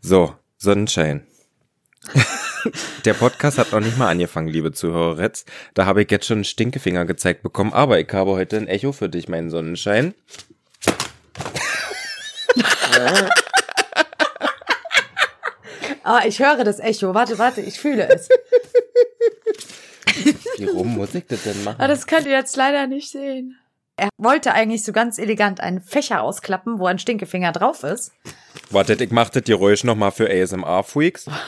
So, Sonnenschein. Der Podcast hat noch nicht mal angefangen, liebe Zuhörer. Da habe ich jetzt schon einen Stinkefinger gezeigt bekommen, aber ich habe heute ein Echo für dich, meinen Sonnenschein. Ah, ich höre das Echo. Warte, warte, ich fühle es. Wie rum muss ich das denn machen? Aber das könnt ihr jetzt leider nicht sehen. Er wollte eigentlich so ganz elegant einen Fächer ausklappen, wo ein Stinkefinger drauf ist. Wartet, ich mach das Geräusch nochmal für ASMR-Freaks.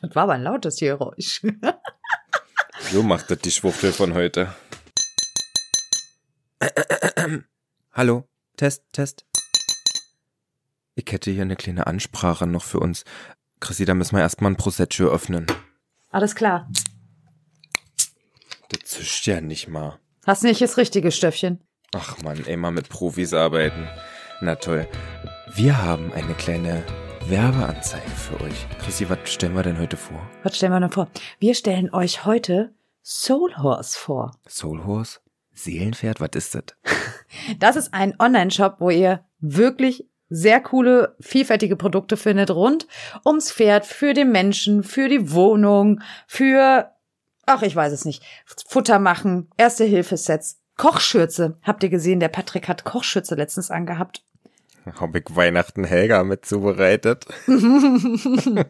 Das war aber ein lautes Geräusch. So macht das die Schwuchtel von heute. Hallo, Test, Test. Ich hätte hier eine kleine Ansprache noch für uns. Chrissy, da müssen wir erstmal ein Prosecco öffnen. Alles klar. Das zischt ja nicht mal. Hast nicht das richtige Stöffchen. Ach man, immer mit Profis arbeiten. Na toll. Wir haben eine kleine Werbeanzeige für euch. Chrissy, was stellen wir denn heute vor? Was stellen wir denn vor? Wir stellen euch heute Soul Horse vor. Soul Horse? Seelenpferd? Was ist das? Das ist ein Online-Shop, wo ihr wirklich sehr coole, vielfältige Produkte findet rund ums Pferd, für den Menschen, für die Wohnung, für, ach, ich weiß es nicht, Futter machen, Erste-Hilfe-Sets, Kochschürze. Habt ihr gesehen, der Patrick hat Kochschürze letztens angehabt. Hab ich Weihnachten Helga mit zubereitet.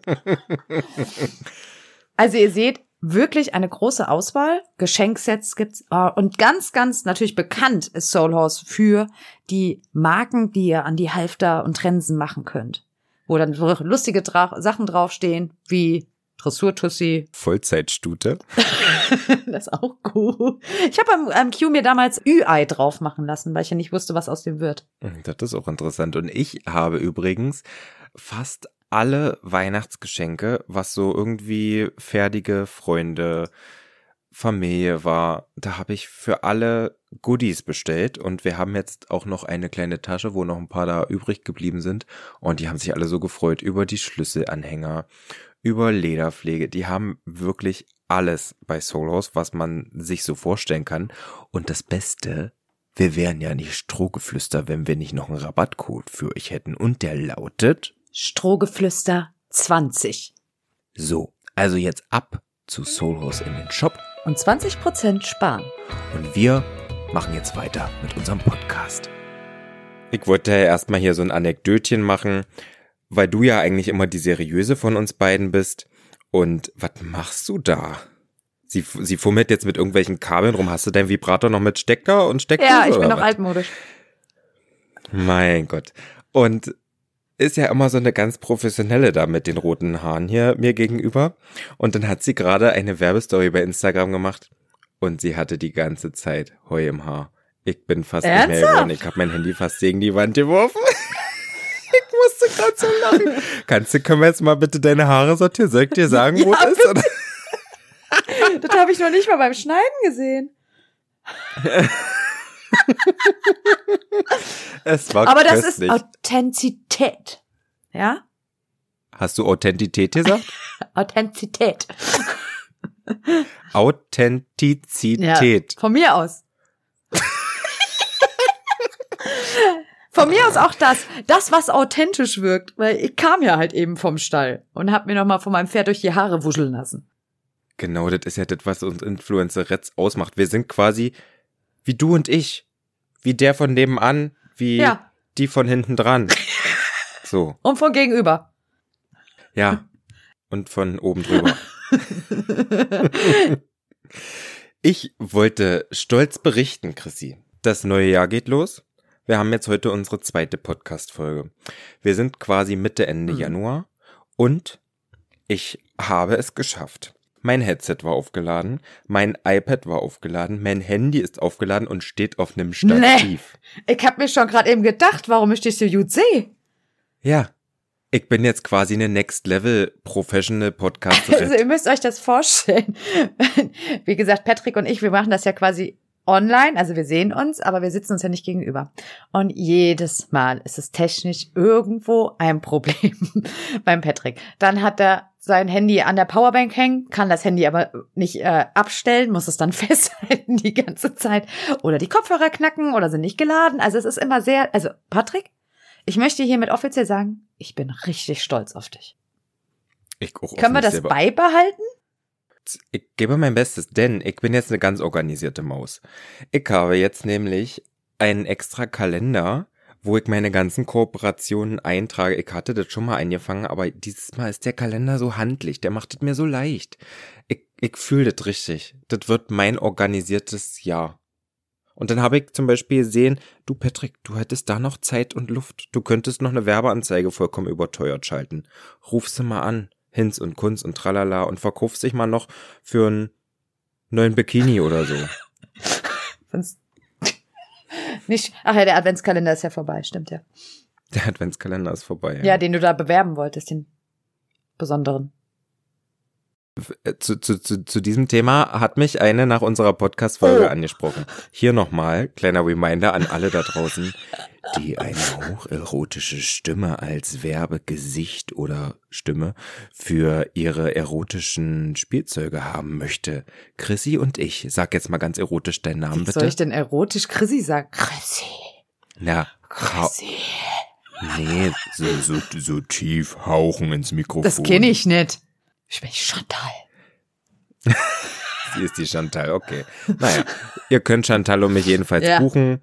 Also ihr seht, wirklich eine große Auswahl. Geschenksets gibt's äh, und ganz, ganz natürlich bekannt ist Soul Horse für die Marken, die ihr an die Halfter und Trensen machen könnt. Wo dann lustige Dra Sachen draufstehen, wie Dressurtussi. Vollzeitstute. das ist auch cool. Ich habe am, am Q mir damals Ü-Ei drauf machen lassen, weil ich ja nicht wusste, was aus dem wird. Das ist auch interessant. Und ich habe übrigens fast alle Weihnachtsgeschenke, was so irgendwie fertige Freunde, Familie war, da habe ich für alle Goodies bestellt und wir haben jetzt auch noch eine kleine Tasche, wo noch ein paar da übrig geblieben sind und die haben sich alle so gefreut über die Schlüsselanhänger, über Lederpflege. Die haben wirklich alles bei Solos, was man sich so vorstellen kann. Und das Beste, wir wären ja nicht Strohgeflüster, wenn wir nicht noch einen Rabattcode für euch hätten. Und der lautet Strohgeflüster 20. so. Also jetzt ab zu Soulhouse in den Shop Und 20% sparen. und wir machen jetzt weiter mit unserem Podcast. Ich wollte ja erstmal hier so ein Anekdötchen machen, weil du ja eigentlich immer die seriöse von uns beiden bist. Und was machst du da? Sie, sie fummelt jetzt mit irgendwelchen Kabeln rum. Hast du deinen Vibrator noch mit Stecker und Steckdose? Ja, ich bin noch was? altmodisch. Mein Gott. Und ist ja immer so eine ganz professionelle da mit den roten Haaren hier mir gegenüber. Und dann hat sie gerade eine Werbestory bei Instagram gemacht und sie hatte die ganze Zeit Heu im Haar. Ich bin fast nicht mehr Ernsthaft? geworden. Ich habe mein Handy fast gegen die Wand geworfen. Musste gerade so lachen. Kannst du, können wir jetzt mal bitte deine Haare sortieren? Soll ich dir sagen, wo Ja, es ist? Oder? Das habe ich noch nicht mal beim Schneiden gesehen. Es war Aber das köstlich. ist Authentizität. Ja? Hast du Authentität gesagt? Authentizität. Authentizität. Von mir aus. Von mir aus auch das, das, was authentisch wirkt, weil ich kam ja halt eben vom Stall und hab mir nochmal von meinem Pferd durch die Haare wuscheln lassen. Genau, das ist ja das, was uns Influencerettes ausmacht. Wir sind quasi wie du und ich. Wie der von nebenan, wie Ja. die von hinten dran. So, Und von gegenüber. ja. Und von oben drüber. Ich wollte stolz berichten, Chrissy. Das neue Jahr geht los. Wir haben jetzt heute unsere zweite Podcast-Folge. Wir sind quasi Mitte, Ende Mhm. Januar und ich habe es geschafft. Mein Headset war aufgeladen, mein iPad war aufgeladen, mein Handy ist aufgeladen und steht auf einem Stativ. Ich hab mir schon gerade eben gedacht, warum ich dich so gut sehe. Ja. Ich bin jetzt quasi eine Next Level Professional Also Podcasterin. ihr müsst euch das vorstellen. Wie gesagt, Patrick und ich, wir machen das ja quasi online, also wir sehen uns, aber wir sitzen uns ja nicht gegenüber. Und jedes Mal ist es technisch irgendwo ein Problem beim Patrick. Dann hat er sein Handy an der Powerbank hängen, kann das Handy aber nicht äh, abstellen, muss es dann festhalten die ganze Zeit. Oder die Kopfhörer knacken oder sind nicht geladen. Also es ist immer sehr, also Patrick, Ich möchte hiermit offiziell sagen, ich bin richtig stolz auf dich. Ich auch Können wir das selber. beibehalten? Ich gebe mein Bestes, denn ich bin jetzt eine ganz organisierte Maus. Ich habe jetzt nämlich einen extra Kalender, wo ich meine ganzen Kooperationen eintrage. Ich hatte das schon mal eingefangen, aber dieses Mal ist der Kalender so handlich. Der macht es mir so leicht. Ich, ich fühle das richtig. Das wird mein organisiertes Jahr. Und dann habe ich zum Beispiel gesehen, du Patrick, du hättest da noch Zeit und Luft. Du könntest noch eine Werbeanzeige vollkommen überteuert schalten. Ruf sie mal an. Hinz und Kunz und tralala und verkaufst dich mal noch für einen neuen Bikini oder so. Sonst nicht. Ach ja, der Adventskalender ist ja vorbei, stimmt ja. Der Adventskalender ist vorbei. Ja, den du da bewerben wolltest, den besonderen. Äh, Zu, zu, zu, zu diesem Thema hat mich eine nach unserer Podcast-Folge Oh. angesprochen. Hier nochmal, kleiner Reminder an alle da draußen, die eine hocherotische Stimme als Werbegesicht oder Stimme für ihre erotischen Spielzeuge haben möchte. Chrissy und ich, sag jetzt mal ganz erotisch deinen Namen Wie bitte. soll ich denn erotisch Chrissy sagen? Chrissy, Na, Chrissy. nee, so, so, so tief hauchen ins Mikrofon. Das kenne ich nicht. Ich bin Chantal. Sie ist die Chantal, okay. Naja, ihr könnt Chantal und mich jedenfalls Ja. buchen.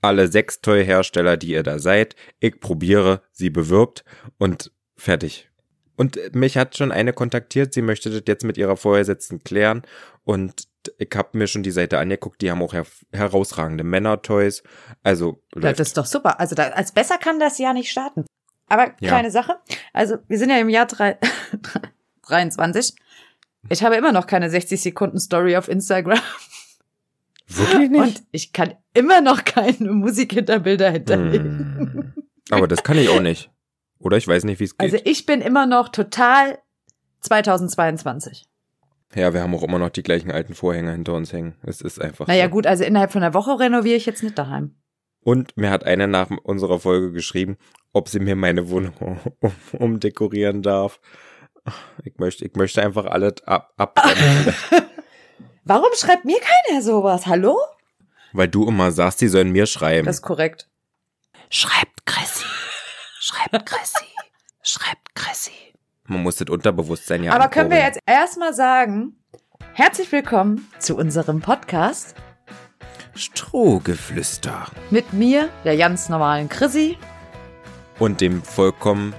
Alle sechs Toy-Hersteller, die ihr da seid. Ich probiere, sie bewirbt und fertig. Und mich hat schon eine kontaktiert, sie möchte das jetzt mit ihrer Vorgesetzten klären. Und ich habe mir schon die Seite angeguckt, die haben auch her herausragende Männer-Toys. Also, Das läuft. ist doch super. Also da, als besser kann das Jahr nicht starten. Aber Ja. kleine Sache. Also wir sind ja im Jahr drei, 23. Ich habe immer noch keine 60 Sekunden Story auf Instagram. wirklich nicht. Und ich kann immer noch keine Musikhinterbilder hinterlegen. Hm. Aber das kann ich auch nicht. Oder ich weiß nicht, wie es geht. Also ich bin immer noch total 2022. ja, wir haben auch immer noch die gleichen alten Vorhänge hinter uns hängen. Es ist einfach. Naja so. gut, also innerhalb von einer Woche renoviere ich jetzt nicht daheim. Und mir hat eine nach unserer Folge geschrieben, ob sie mir meine Wohnung um, umdekorieren darf. Ich möchte, ich möchte einfach alles ab, abbrennen. Warum schreibt mir keiner sowas? Hallo? weil du immer sagst, sie sollen mir schreiben. Das ist korrekt. Schreibt Chrissy. Schreibt Chrissy. Schreibt Chrissy. Man muss das Unterbewusstsein ja Aber können wir ankurbeln. jetzt erstmal sagen, herzlich willkommen zu unserem Podcast Strohgeflüster. mit mir, der ganz normalen Chrissy. Und dem vollkommen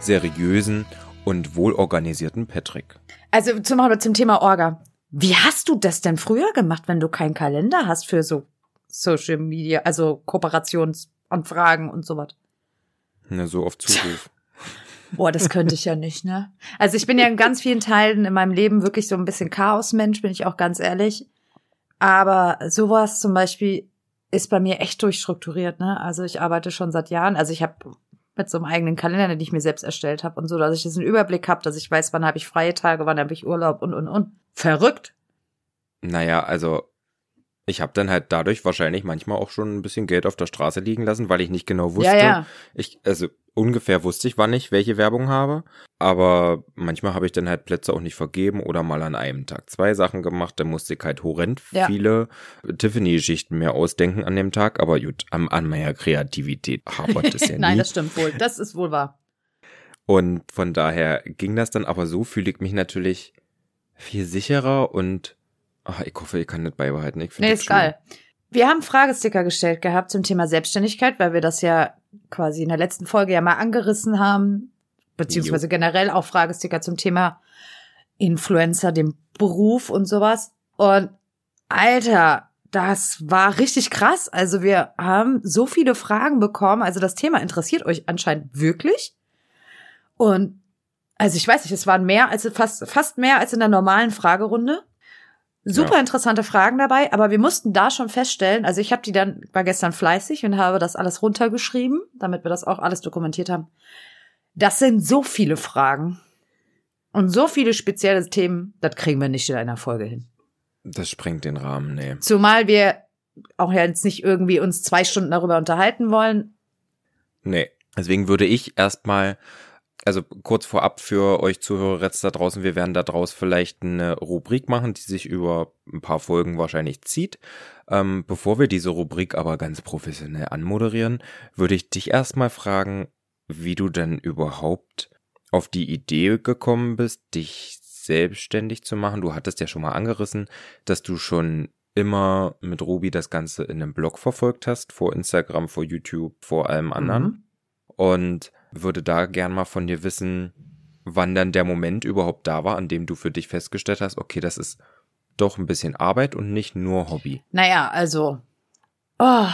seriösen und wohlorganisierten Patrick. Also zum, zum Thema Orga. Wie hast du das denn früher gemacht, wenn du keinen Kalender hast für so Social Media, also Kooperationsanfragen und sowas? Ne, so auf Zuruf. Boah, das könnte ich ja nicht, ne? Also ich bin ja in ganz vielen Teilen in meinem Leben wirklich so ein bisschen Chaosmensch, bin ich auch ganz ehrlich. Aber sowas zum Beispiel ist bei mir echt durchstrukturiert, ne? Also ich arbeite schon seit Jahren, also ich habe mit so einem eigenen Kalender, den ich mir selbst erstellt habe und so, dass ich das einen Überblick habe, dass ich weiß, wann habe ich freie Tage, wann habe ich Urlaub und und und. Verrückt. Naja, also ich habe dann halt dadurch wahrscheinlich manchmal auch schon ein bisschen Geld auf der Straße liegen lassen, weil ich nicht genau wusste. Ja, ja. Ich, also ungefähr wusste ich, wann ich welche Werbung habe, aber manchmal habe ich dann halt Plätze auch nicht vergeben oder mal an einem Tag zwei Sachen gemacht. Da musste ich halt horrend Ja. viele Tiffany-Geschichten mehr ausdenken an dem Tag, aber gut, an, an meiner Kreativität hapert es ja nie. Nein, das stimmt wohl. Das ist wohl wahr. Und von daher ging das dann, aber so fühle ich mich natürlich viel sicherer und ach, ich hoffe, ich kann das beibehalten. Ich finde Nee, ist schön. geil. Wir haben Fragesticker gestellt gehabt zum Thema Selbstständigkeit, weil wir das ja quasi in der letzten Folge ja mal angerissen haben, beziehungsweise generell auch Fragesticker zum Thema Influencer, dem Beruf und sowas. Und Alter, das war richtig krass. Also wir haben so viele Fragen bekommen. Also das Thema interessiert euch anscheinend wirklich. Und also ich weiß nicht, es waren mehr als fast, fast mehr als in der normalen Fragerunde. Super interessante Fragen dabei, aber wir mussten da schon feststellen, also ich habe die dann, war gestern fleißig und habe das alles runtergeschrieben, damit wir das auch alles dokumentiert haben. Das sind so viele Fragen und so viele spezielle Themen, das kriegen wir nicht in einer Folge hin. Das sprengt den Rahmen, nee. Zumal wir auch jetzt nicht irgendwie uns zwei Stunden darüber unterhalten wollen. Nee. Deswegen würde ich erstmal also kurz vorab für euch Zuhörer jetzt da draußen, wir werden da draus vielleicht eine Rubrik machen, die sich über ein paar Folgen wahrscheinlich zieht. Ähm, bevor wir diese Rubrik aber ganz professionell anmoderieren, würde ich dich erstmal fragen, wie du denn überhaupt auf die Idee gekommen bist, dich selbstständig zu machen. Du hattest ja schon mal angerissen, dass du schon immer mit Ruby das Ganze in einem Blog verfolgt hast, vor Instagram, vor YouTube, vor allem anderen. Mhm. Und würde da gern mal von dir wissen, wann dann der Moment überhaupt da war, an dem du für dich festgestellt hast, okay, das ist doch ein bisschen Arbeit und nicht nur Hobby. Naja, also, oh,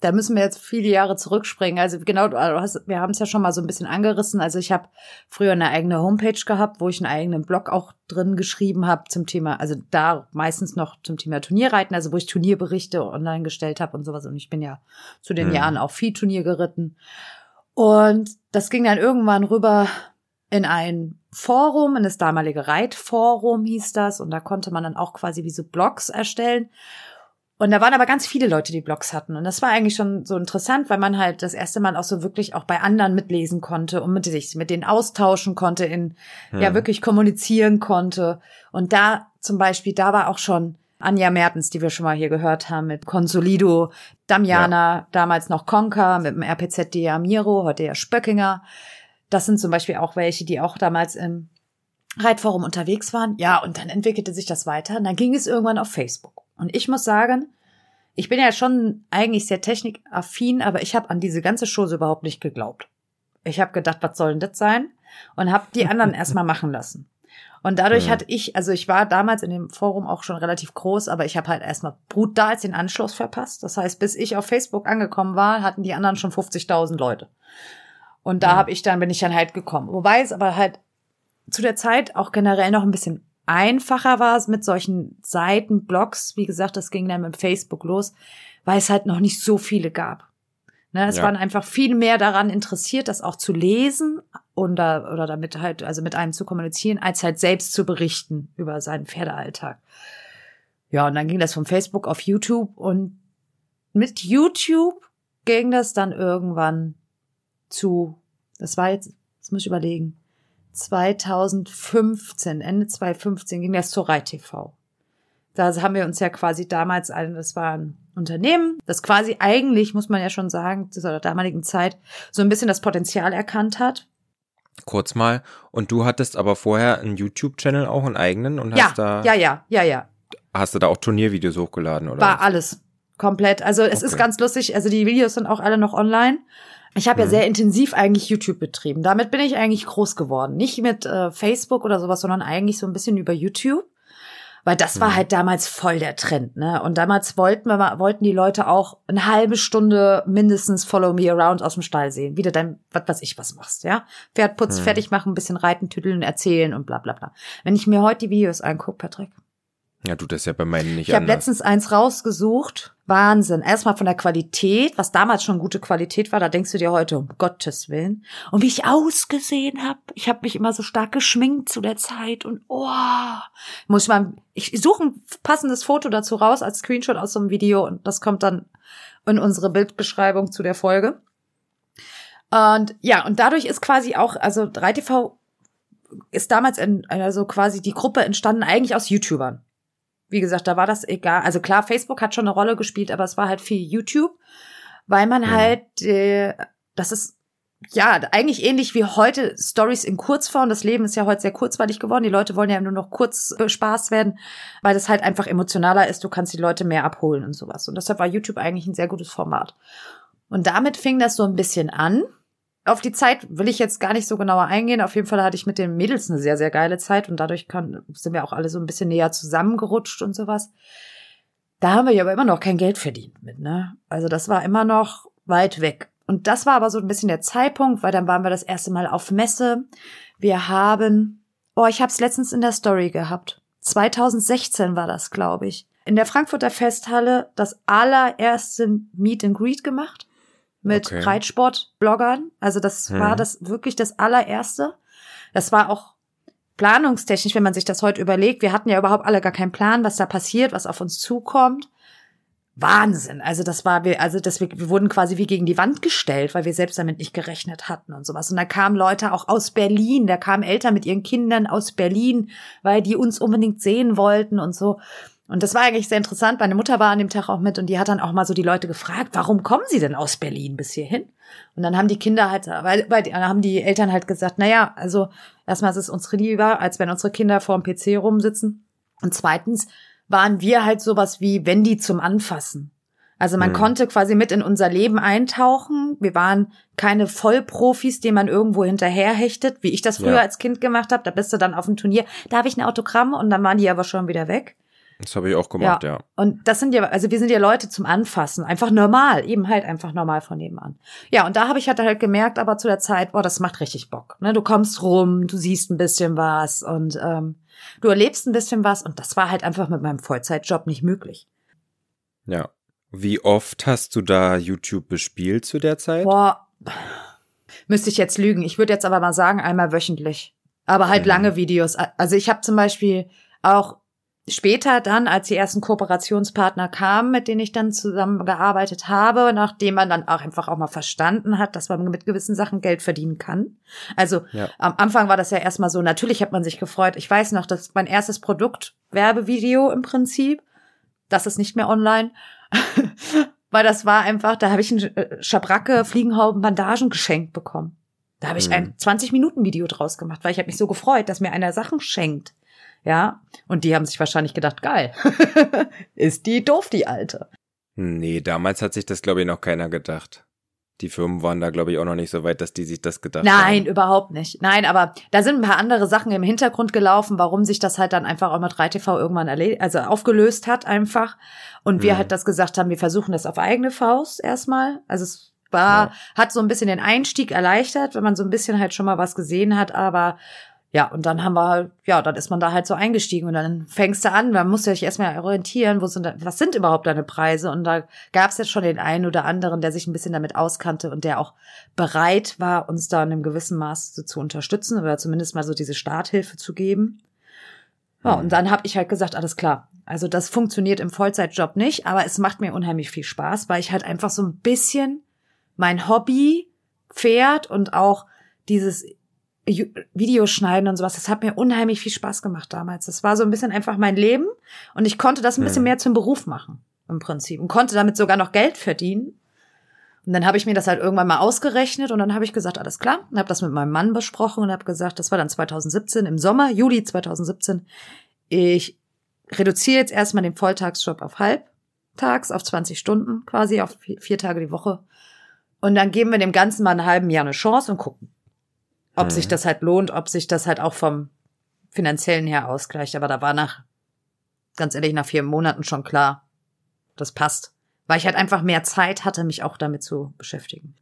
da müssen wir jetzt viele Jahre zurückspringen. Also genau, hast, wir haben es ja schon mal so ein bisschen angerissen. Also ich habe früher eine eigene Homepage gehabt, wo ich einen eigenen Blog auch drin geschrieben habe zum Thema, also da meistens noch zum Thema Turnierreiten, also wo ich Turnierberichte online gestellt habe und sowas. Und ich bin ja zu den hm. Jahren auch viel Turnier geritten. Und das ging dann irgendwann rüber in ein Forum, in das damalige Reitforum hieß das. Und da konnte man dann auch quasi wie so Blogs erstellen. Und da waren aber ganz viele Leute, die Blogs hatten. Und das war eigentlich schon so interessant, weil man halt das erste Mal auch so wirklich auch bei anderen mitlesen konnte und mit sich mit denen austauschen konnte, in hm. ja wirklich kommunizieren konnte. Und da zum Beispiel, da war auch schon Anja Mertens, die wir schon mal hier gehört haben, mit Consolido, Damiana, ja. damals noch Conker, mit dem RPZ Miro, heute ja Spöckinger. Das sind zum Beispiel auch welche, die auch damals im Reitforum unterwegs waren. Ja, und dann entwickelte sich das weiter. Und dann ging es irgendwann auf Facebook. Und ich muss sagen, ich bin ja schon eigentlich sehr technikaffin, aber ich habe an diese ganze Chose überhaupt nicht geglaubt. Ich habe gedacht, was soll denn das sein? Und habe die anderen erstmal machen lassen. Und dadurch ja. hatte ich, also ich war damals in dem Forum auch schon relativ groß, aber ich habe halt erstmal brutal den Anschluss verpasst. Das heißt, bis ich auf Facebook angekommen war, hatten die anderen schon 50.000 Leute. Und da ja. habe ich dann bin ich dann halt gekommen. Wobei es aber halt zu der Zeit auch generell noch ein bisschen einfacher war mit solchen Seiten, Blogs. Wie gesagt, das ging dann mit Facebook los, weil es halt noch nicht so viele gab. Ne, es ja. waren einfach viel mehr daran interessiert, das auch zu lesen und da, oder damit halt, also mit einem zu kommunizieren, als halt selbst zu berichten über seinen Pferdealltag. Ja, und dann ging das von Facebook auf YouTube und mit YouTube ging das dann irgendwann zu, das war jetzt, das muss ich überlegen, 2015, Ende 2015 ging das zur Reit TV. Da haben wir uns ja quasi damals, ein, das war ein Unternehmen, das quasi eigentlich, muss man ja schon sagen, zu der damaligen Zeit so ein bisschen das Potenzial erkannt hat. Kurz mal. Und du hattest aber vorher einen YouTube-Channel auch, einen eigenen und ja, hast da. Ja, ja, ja, ja. Hast du da auch Turniervideos hochgeladen, oder? War was? alles. Komplett. Also es okay. ist ganz lustig. Also die Videos sind auch alle noch online. Ich habe ja mhm. sehr intensiv eigentlich YouTube betrieben. Damit bin ich eigentlich groß geworden. Nicht mit äh, Facebook oder sowas, sondern eigentlich so ein bisschen über YouTube. Weil das war mhm. halt damals voll der Trend, ne? Und damals wollten wir wollten die Leute auch eine halbe Stunde mindestens Follow Me Around aus dem Stall sehen. Wie du dein, was weiß ich, was machst, ja? Pferd putz, mhm. fertig machen, ein bisschen reiten, tütteln, erzählen und bla bla bla. Wenn ich mir heute die Videos angucke, Patrick, ja, du das ja bei meinen nicht Ich habe letztens eins rausgesucht. Wahnsinn. Erstmal von der Qualität, was damals schon gute Qualität war, da denkst du dir heute, um Gottes Willen. Und wie ich ausgesehen habe. Ich habe mich immer so stark geschminkt zu der Zeit und oh, muss ich mal, ich suche ein passendes Foto dazu raus als Screenshot aus so einem Video und das kommt dann in unsere Bildbeschreibung zu der Folge. Und ja, und dadurch ist quasi auch, also 3TV ist damals in, also quasi die Gruppe entstanden eigentlich aus YouTubern wie gesagt, da war das egal. Also klar, Facebook hat schon eine Rolle gespielt, aber es war halt viel YouTube, weil man ja. halt, äh, das ist ja eigentlich ähnlich wie heute Stories in Kurzform. Das Leben ist ja heute sehr kurzweilig geworden. Die Leute wollen ja nur noch kurz bespaßt werden, weil das halt einfach emotionaler ist. Du kannst die Leute mehr abholen und sowas. Und deshalb war YouTube eigentlich ein sehr gutes Format. Und damit fing das so ein bisschen an auf die Zeit will ich jetzt gar nicht so genauer eingehen. Auf jeden Fall hatte ich mit den Mädels eine sehr, sehr geile Zeit und dadurch kann, sind wir auch alle so ein bisschen näher zusammengerutscht und sowas. Da haben wir ja aber immer noch kein Geld verdient mit, ne? Also das war immer noch weit weg. Und das war aber so ein bisschen der Zeitpunkt, weil dann waren wir das erste Mal auf Messe. Wir haben, oh, ich habe es letztens in der Story gehabt. 2016 war das, glaube ich. In der Frankfurter Festhalle das allererste Meet and Greet gemacht mit okay. Reitsport-Bloggern. Also das hm. war das wirklich das allererste. Das war auch planungstechnisch, wenn man sich das heute überlegt. Wir hatten ja überhaupt alle gar keinen Plan, was da passiert, was auf uns zukommt. Wahnsinn. Also das war, wir, also das, wir, wir wurden quasi wie gegen die Wand gestellt, weil wir selbst damit nicht gerechnet hatten und sowas. Und da kamen Leute auch aus Berlin, da kamen Eltern mit ihren Kindern aus Berlin, weil die uns unbedingt sehen wollten und so. Und das war eigentlich sehr interessant. Meine Mutter war an dem Tag auch mit und die hat dann auch mal so die Leute gefragt, warum kommen sie denn aus Berlin bis hierhin? Und dann haben die Kinder halt, weil, weil dann haben die Eltern halt gesagt, na ja, also erstmal ist es uns lieber, als wenn unsere Kinder vor dem PC rumsitzen. Und zweitens waren wir halt sowas wie Wendy zum Anfassen. Also man Mhm. konnte quasi mit in unser Leben eintauchen. Wir waren keine Vollprofis, denen man irgendwo hinterherhechtet, wie ich das früher Ja. als Kind gemacht habe. Da bist du dann auf dem Turnier, darf ich ein Autogramm? Und dann waren die aber schon wieder weg. Das habe ich auch gemacht, ja. Und das sind ja, also wir sind ja Leute zum Anfassen, einfach normal, eben halt einfach normal von nebenan. Ja, und da habe ich halt halt gemerkt, aber zu der Zeit, boah, das macht richtig Bock. Ne? Du kommst rum, du siehst ein bisschen was und ähm, du erlebst ein bisschen was und das war halt einfach mit meinem Vollzeitjob nicht möglich. Ja. Wie oft hast du da YouTube bespielt zu der Zeit? Boah, müsste ich jetzt lügen. Ich würde jetzt aber mal sagen, einmal wöchentlich. Aber halt Mhm. lange Videos. Also ich habe zum Beispiel auch später dann, als die ersten Kooperationspartner kamen, mit denen ich dann zusammengearbeitet habe, nachdem man dann auch einfach auch mal verstanden hat, dass man mit gewissen Sachen Geld verdienen kann. Also Ja. am Anfang war das ja erstmal so, natürlich hat man sich gefreut. Ich weiß noch, das ist mein erstes Produkt, Werbevideo im Prinzip. Das ist nicht mehr online. Weil das war einfach, da habe ich ein äh, Schabracke, Fliegenhauben, Bandagen geschenkt bekommen. Da habe ich Mhm. ein 20-Minuten-Video draus gemacht, weil ich habe mich so gefreut, dass mir einer Sachen schenkt. Ja, und die haben sich wahrscheinlich gedacht, geil, ist die doof, die Alte. Nee, damals hat sich das, glaube ich, noch keiner gedacht. Die Firmen waren da, glaube ich, auch noch nicht so weit, dass die sich das gedacht Nein, haben. überhaupt nicht. Nein, aber da sind ein paar andere Sachen im Hintergrund gelaufen, warum sich das halt dann einfach auch mit 3TV irgendwann erled also aufgelöst hat einfach. Und wir Mhm. halt das gesagt haben, wir versuchen das auf eigene Faust erstmal. Also es war, Ja. hat so ein bisschen den Einstieg erleichtert, wenn man so ein bisschen halt schon mal was gesehen hat, aber ja, und dann haben wir halt, ja, dann ist man da halt so eingestiegen und dann fängst du an, man muss ja sich erstmal orientieren, wo sind, was sind überhaupt deine Preise? Und da gab es jetzt schon den einen oder anderen, der sich ein bisschen damit auskannte und der auch bereit war, uns da in einem gewissen Maß zu, unterstützen oder zumindest mal so diese Starthilfe zu geben. Ja, Mhm. und dann habe ich halt gesagt, alles klar. Also das funktioniert im Vollzeitjob nicht, aber es macht mir unheimlich viel Spaß, weil ich halt einfach so ein bisschen mein Hobby, Pferd und auch dieses Ju- Videoschneiden und sowas, das hat mir unheimlich viel Spaß gemacht damals. Das war so ein bisschen einfach mein Leben und ich konnte das ein bisschen Mhm. mehr zum Beruf machen im Prinzip und konnte damit sogar noch Geld verdienen. Und dann habe ich mir das halt irgendwann mal ausgerechnet und dann habe ich gesagt, alles klar, und habe das mit meinem Mann besprochen und habe gesagt, das war dann 2017 im Sommer, Juli 2017. Ich reduziere jetzt erstmal den Volltagsjob auf halbtags, auf 20 Stunden quasi, auf vier, vier Tage die Woche. Und dann geben wir dem Ganzen mal einen halben Jahr eine Chance und gucken, ob Mhm. sich das halt lohnt, ob sich das halt auch vom finanziellen her ausgleicht. Aber da war nach, ganz ehrlich, nach vier Monaten schon klar, das passt. Weil ich halt einfach mehr Zeit hatte, mich auch damit zu beschäftigen.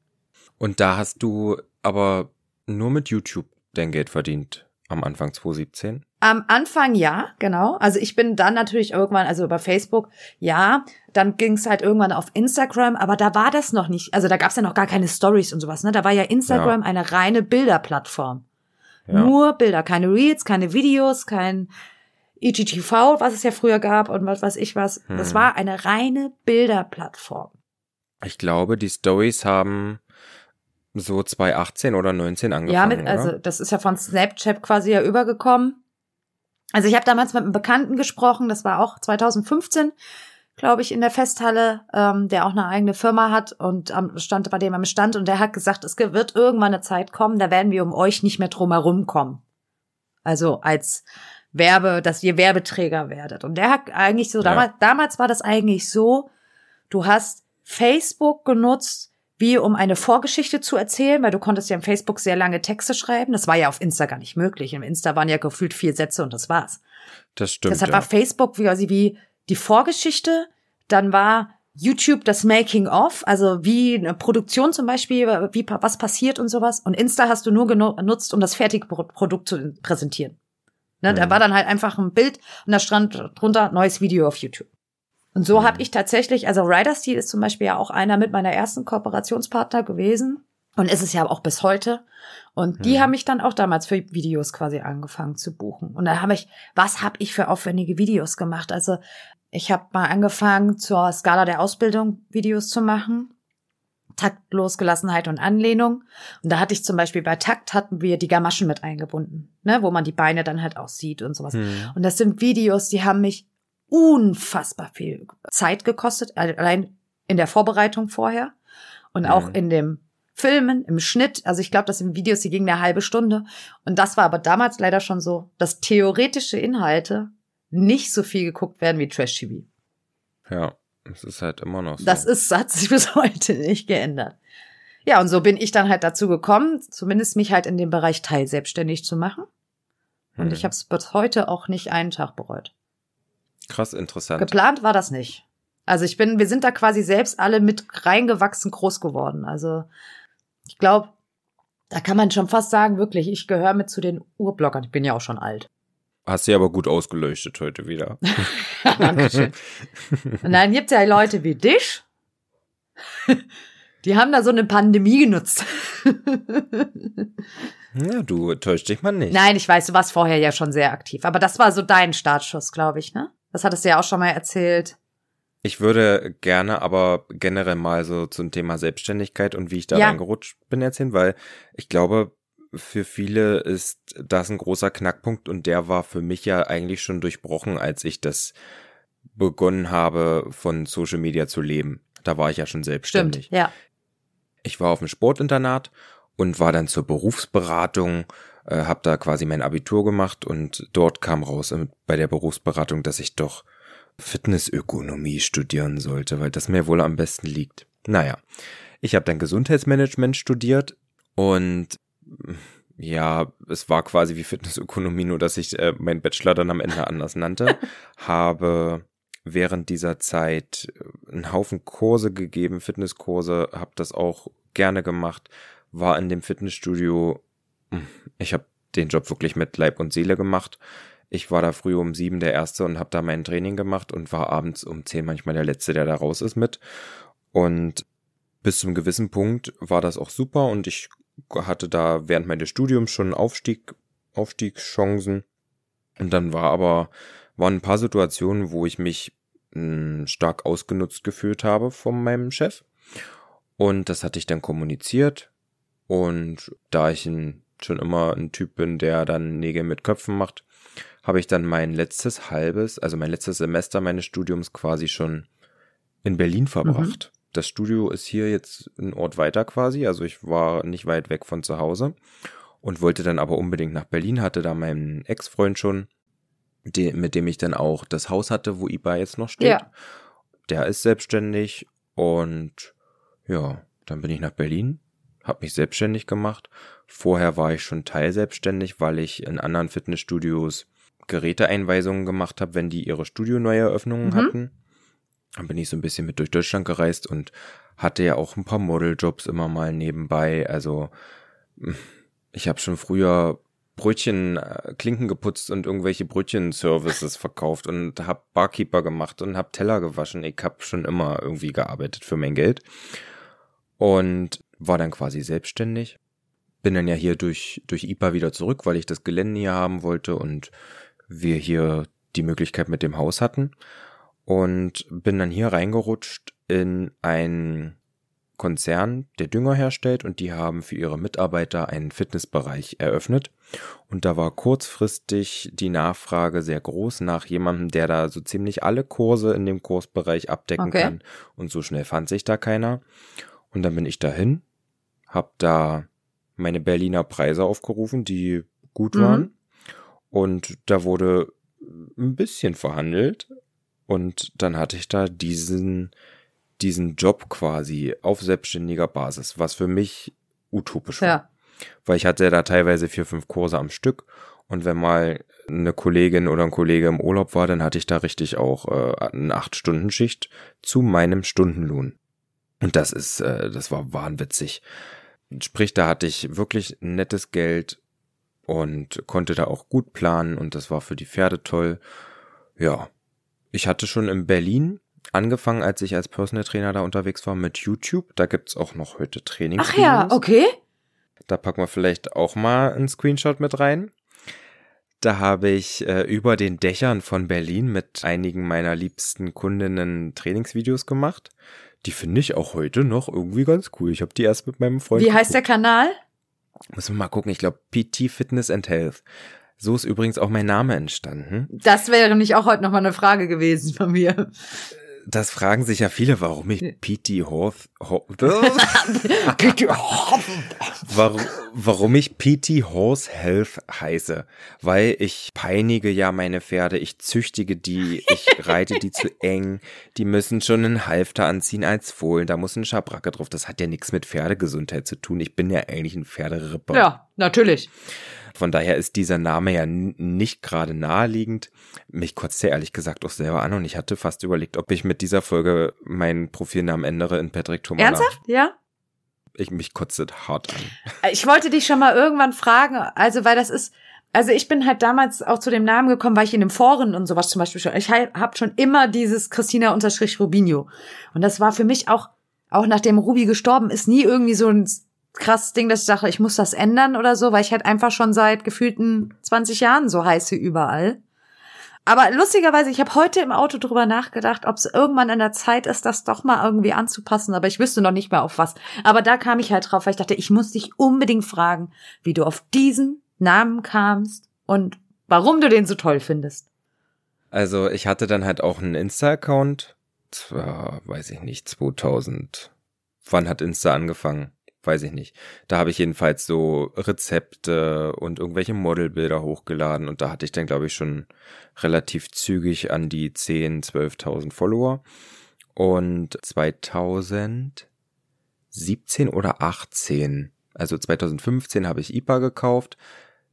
Und da hast du aber nur mit YouTube dein Geld verdient am Anfang 2017. Am Anfang ja, genau. Also ich bin dann natürlich irgendwann, also über Facebook, ja. Dann ging es halt irgendwann auf Instagram, aber da war das noch nicht. Also da gab es ja noch gar keine Stories und sowas. Ne? Da war ja Instagram eine reine Bilderplattform. Ja. Nur Bilder, keine Reels, keine Videos, kein IGTV, was es ja früher gab und was weiß ich was. Das Hm. war eine reine Bilderplattform. Ich glaube, die Stories haben so 2018 oder 19 angefangen, Ja, mit, also das ist ja von Snapchat quasi ja übergekommen. Also ich habe damals mit einem Bekannten gesprochen, das war auch 2015, glaube ich, in der Festhalle, ähm, der auch eine eigene Firma hat und am stand bei dem am Stand und der hat gesagt, es wird irgendwann eine Zeit kommen, da werden wir um euch nicht mehr drum herum kommen. Also als Werbe, dass ihr Werbeträger werdet. Und der hat eigentlich so, Ja. damals, damals war das eigentlich so, du hast Facebook genutzt, wie um eine Vorgeschichte zu erzählen, weil du konntest ja im Facebook sehr lange Texte schreiben. Das war ja auf Insta gar nicht möglich. Im Insta waren ja gefühlt vier Sätze und das war's. das stimmt. Deshalb ja. war Facebook quasi wie die Vorgeschichte, dann war YouTube das Making of, also wie eine Produktion zum Beispiel, wie was passiert und sowas. Und Insta hast du nur genu- genutzt, um das fertige Pro- Produkt zu präsentieren. Ne, Da Mhm. war dann halt einfach ein Bild und da stand drunter neues Video auf YouTube. Und so Mhm. habe ich tatsächlich, also Rider Steel ist zum Beispiel ja auch einer mit meiner ersten Kooperationspartner gewesen und ist es ja auch bis heute. Und die Mhm. haben mich dann auch damals für Videos quasi angefangen zu buchen. Und da habe ich, was habe ich für aufwendige Videos gemacht? Also Ich habe mal angefangen, zur Skala der Ausbildung Videos zu machen. Takt, Losgelassenheit und Anlehnung. Und da hatte ich zum Beispiel bei Takt hatten wir die Gamaschen mit eingebunden, ne, wo man die Beine dann halt auch sieht und sowas. Hm. Und das sind Videos, die haben mich unfassbar viel Zeit gekostet, allein in der Vorbereitung vorher und auch Mhm. in dem Filmen, im Schnitt. Also ich glaube, das sind Videos, die gingen eine halbe Stunde. Und das war aber damals leider schon so, dass theoretische Inhalte nicht so viel geguckt werden wie Trash-TV. Ja, es ist halt immer noch so. Das ist, hat sich bis heute nicht geändert. Ja, und so bin ich dann halt dazu gekommen, zumindest mich halt in dem Bereich teilselbstständig zu machen. Und Hm. ich habe es bis heute auch nicht einen Tag bereut. Krass interessant. Geplant war das nicht. Also ich bin, wir sind da quasi selbst alle mit reingewachsen groß geworden. Also ich glaube, da kann man schon fast sagen, wirklich, ich gehöre mit zu den Urblockern. Ich bin ja auch schon alt. Hast sie aber gut ausgeleuchtet heute wieder. Dankeschön. Und dann gibt's ja Leute wie dich, die haben da so eine Pandemie genutzt. ja, du täuscht dich mal nicht. Nein, ich weiß, du warst vorher ja schon sehr aktiv. Aber das war so dein Startschuss, glaube ich, ne? Das hattest du ja auch schon mal erzählt. Ich würde gerne aber generell mal so zum Thema Selbstständigkeit und wie ich da Ja. reingerutscht bin erzählen, weil ich glaube, für viele ist das ein großer Knackpunkt und der war für mich ja eigentlich schon durchbrochen, als ich das begonnen habe, von Social Media zu leben. Da war ich ja schon selbstständig. Stimmt, ja. Ich war auf dem Sportinternat und war dann zur Berufsberatung, äh, habe da quasi mein Abitur gemacht und dort kam raus äh, bei der Berufsberatung, dass ich doch Fitnessökonomie studieren sollte, weil das mir wohl am besten liegt. Naja, ich habe dann Gesundheitsmanagement studiert und mm, ja, es war quasi wie Fitnessökonomie, nur dass ich äh, meinen Bachelor dann am Ende anders nannte, habe während dieser Zeit äh, einen Haufen Kurse gegeben, Fitnesskurse, habe das auch gerne gemacht, war in dem Fitnessstudio. Hm, Ich habe den Job wirklich mit Leib und Seele gemacht. Ich war da früh um sieben der Erste und habe da mein Training gemacht und war abends um zehn manchmal der Letzte, der da raus ist mit. Und bis zum gewissen Punkt war das auch super und ich hatte da während meines Studiums schon Aufstieg, Aufstiegschancen. Und dann war aber, waren ein paar Situationen, wo ich mich mh, stark ausgenutzt gefühlt habe von meinem Chef. Und das hatte ich dann kommuniziert. Und da ich ein, schon immer ein Typ bin, der dann Nägel mit Köpfen macht, habe ich dann mein letztes halbes, also mein letztes Semester meines Studiums quasi schon in Berlin verbracht. Das Studio ist hier jetzt ein Ort weiter quasi, also ich war nicht weit weg von zu Hause und wollte dann aber unbedingt nach Berlin, hatte da meinen Ex-Freund schon, mit dem ich dann auch das Haus hatte, wo IBA jetzt noch steht. Ja. Der ist selbstständig und ja, dann bin ich nach Berlin, habe mich selbstständig gemacht. Vorher war ich schon teilselbstständig, weil ich in anderen Fitnessstudios Geräteeinweisungen gemacht habe, wenn die ihre Studioneueröffnungen Mhm. hatten. Dann bin ich so ein bisschen mit durch Deutschland gereist und hatte ja auch ein paar Modeljobs immer mal nebenbei. Also ich habe schon früher Brötchen, äh, Klinken geputzt und irgendwelche Brötchen-Services verkauft und habe Barkeeper gemacht und habe Teller gewaschen. Ich habe schon immer irgendwie gearbeitet für mein Geld und war dann quasi selbstständig. Bin dann ja hier durch, durch IPA wieder zurück, weil ich das Gelände hier haben wollte und wir hier die Möglichkeit mit dem Haus hatten. Und bin dann hier reingerutscht in einen Konzern, der Dünger herstellt und die haben für ihre Mitarbeiter einen Fitnessbereich eröffnet. Und da war kurzfristig die Nachfrage sehr groß nach jemandem, der da so ziemlich alle Kurse in dem Kursbereich abdecken Okay. kann. Und so schnell fand sich da keiner. Und dann bin ich dahin, hab da meine Berliner Preise aufgerufen, die gut Mhm. waren. Und da wurde ein bisschen verhandelt. Und dann hatte ich da diesen, diesen Job quasi auf selbstständiger Basis, was für mich utopisch war. Ja. Weil ich hatte da teilweise vier, fünf Kurse am Stück. Und wenn mal eine Kollegin oder ein Kollege im Urlaub war, dann hatte ich da richtig auch äh, eine Acht-Stunden-Schicht zu meinem Stundenlohn. Und das ist, äh, das war wahnwitzig. Sprich, da hatte ich wirklich nettes Geld und konnte da auch gut planen und das war für die Pferde toll. Ja, ich hatte schon in Berlin angefangen, als ich als Personal Trainer da unterwegs war mit YouTube. Da gibt's auch noch heute Trainings. Ach ja, okay. Da packen wir vielleicht auch mal einen Screenshot mit rein. Da habe ich äh, über den Dächern von Berlin mit einigen meiner liebsten Kundinnen Trainingsvideos gemacht. Die finde ich auch heute noch irgendwie ganz cool. Ich habe die erst mit meinem Freund. Wie heißt der Kanal? Muss man mal gucken. Ich glaube PT Fitness and Health. So ist übrigens auch mein Name entstanden. Das wäre nämlich auch heute nochmal eine Frage gewesen von mir. Das fragen sich ja viele, warum ich PT Horth, Ho- warum, warum ich PT Horse Health heiße. Weil ich peinige ja meine Pferde, ich züchtige die, ich reite die zu eng, die müssen schon einen Halfter anziehen als Fohlen, da muss ein Schabracke drauf. Das hat ja nichts mit Pferdegesundheit zu tun. Ich bin ja eigentlich ein Pferderipper. Ja, natürlich. Von daher ist dieser Name ja nicht gerade naheliegend. Mich kotzt er ehrlich gesagt auch selber an und ich hatte fast überlegt, ob ich mit dieser Folge meinen Profilnamen ändere in Patrick Tomala. Ernsthaft? Ja? Ich, mich kotzt hart an. Ich wollte dich schon mal irgendwann fragen, also weil das ist, also ich bin halt damals auch zu dem Namen gekommen, weil ich in dem Foren und sowas zum Beispiel schon, ich habe schon immer dieses Christina unterstrich Rubinho. Und das war für mich auch, auch nachdem Ruby gestorben ist, nie irgendwie so ein krasses Ding, dass ich dachte, ich muss das ändern oder so, weil ich halt einfach schon seit gefühlten 20 Jahren so heiße überall. Aber lustigerweise, ich habe heute im Auto drüber nachgedacht, ob es irgendwann an der Zeit ist, das doch mal irgendwie anzupassen. Aber ich wüsste noch nicht mehr auf was. Aber da kam ich halt drauf, weil ich dachte, ich muss dich unbedingt fragen, wie du auf diesen Namen kamst und warum du den so toll findest. Also ich hatte dann halt auch einen Insta-Account. Zwar, weiß ich nicht, 2000. Wann hat Insta angefangen? Weiß ich nicht. Da habe ich jedenfalls so Rezepte und irgendwelche Modelbilder hochgeladen und da hatte ich dann, glaube ich, schon relativ zügig an die 10, 12.000 Follower. Und 2017 oder 18, also 2015 habe ich IPA gekauft.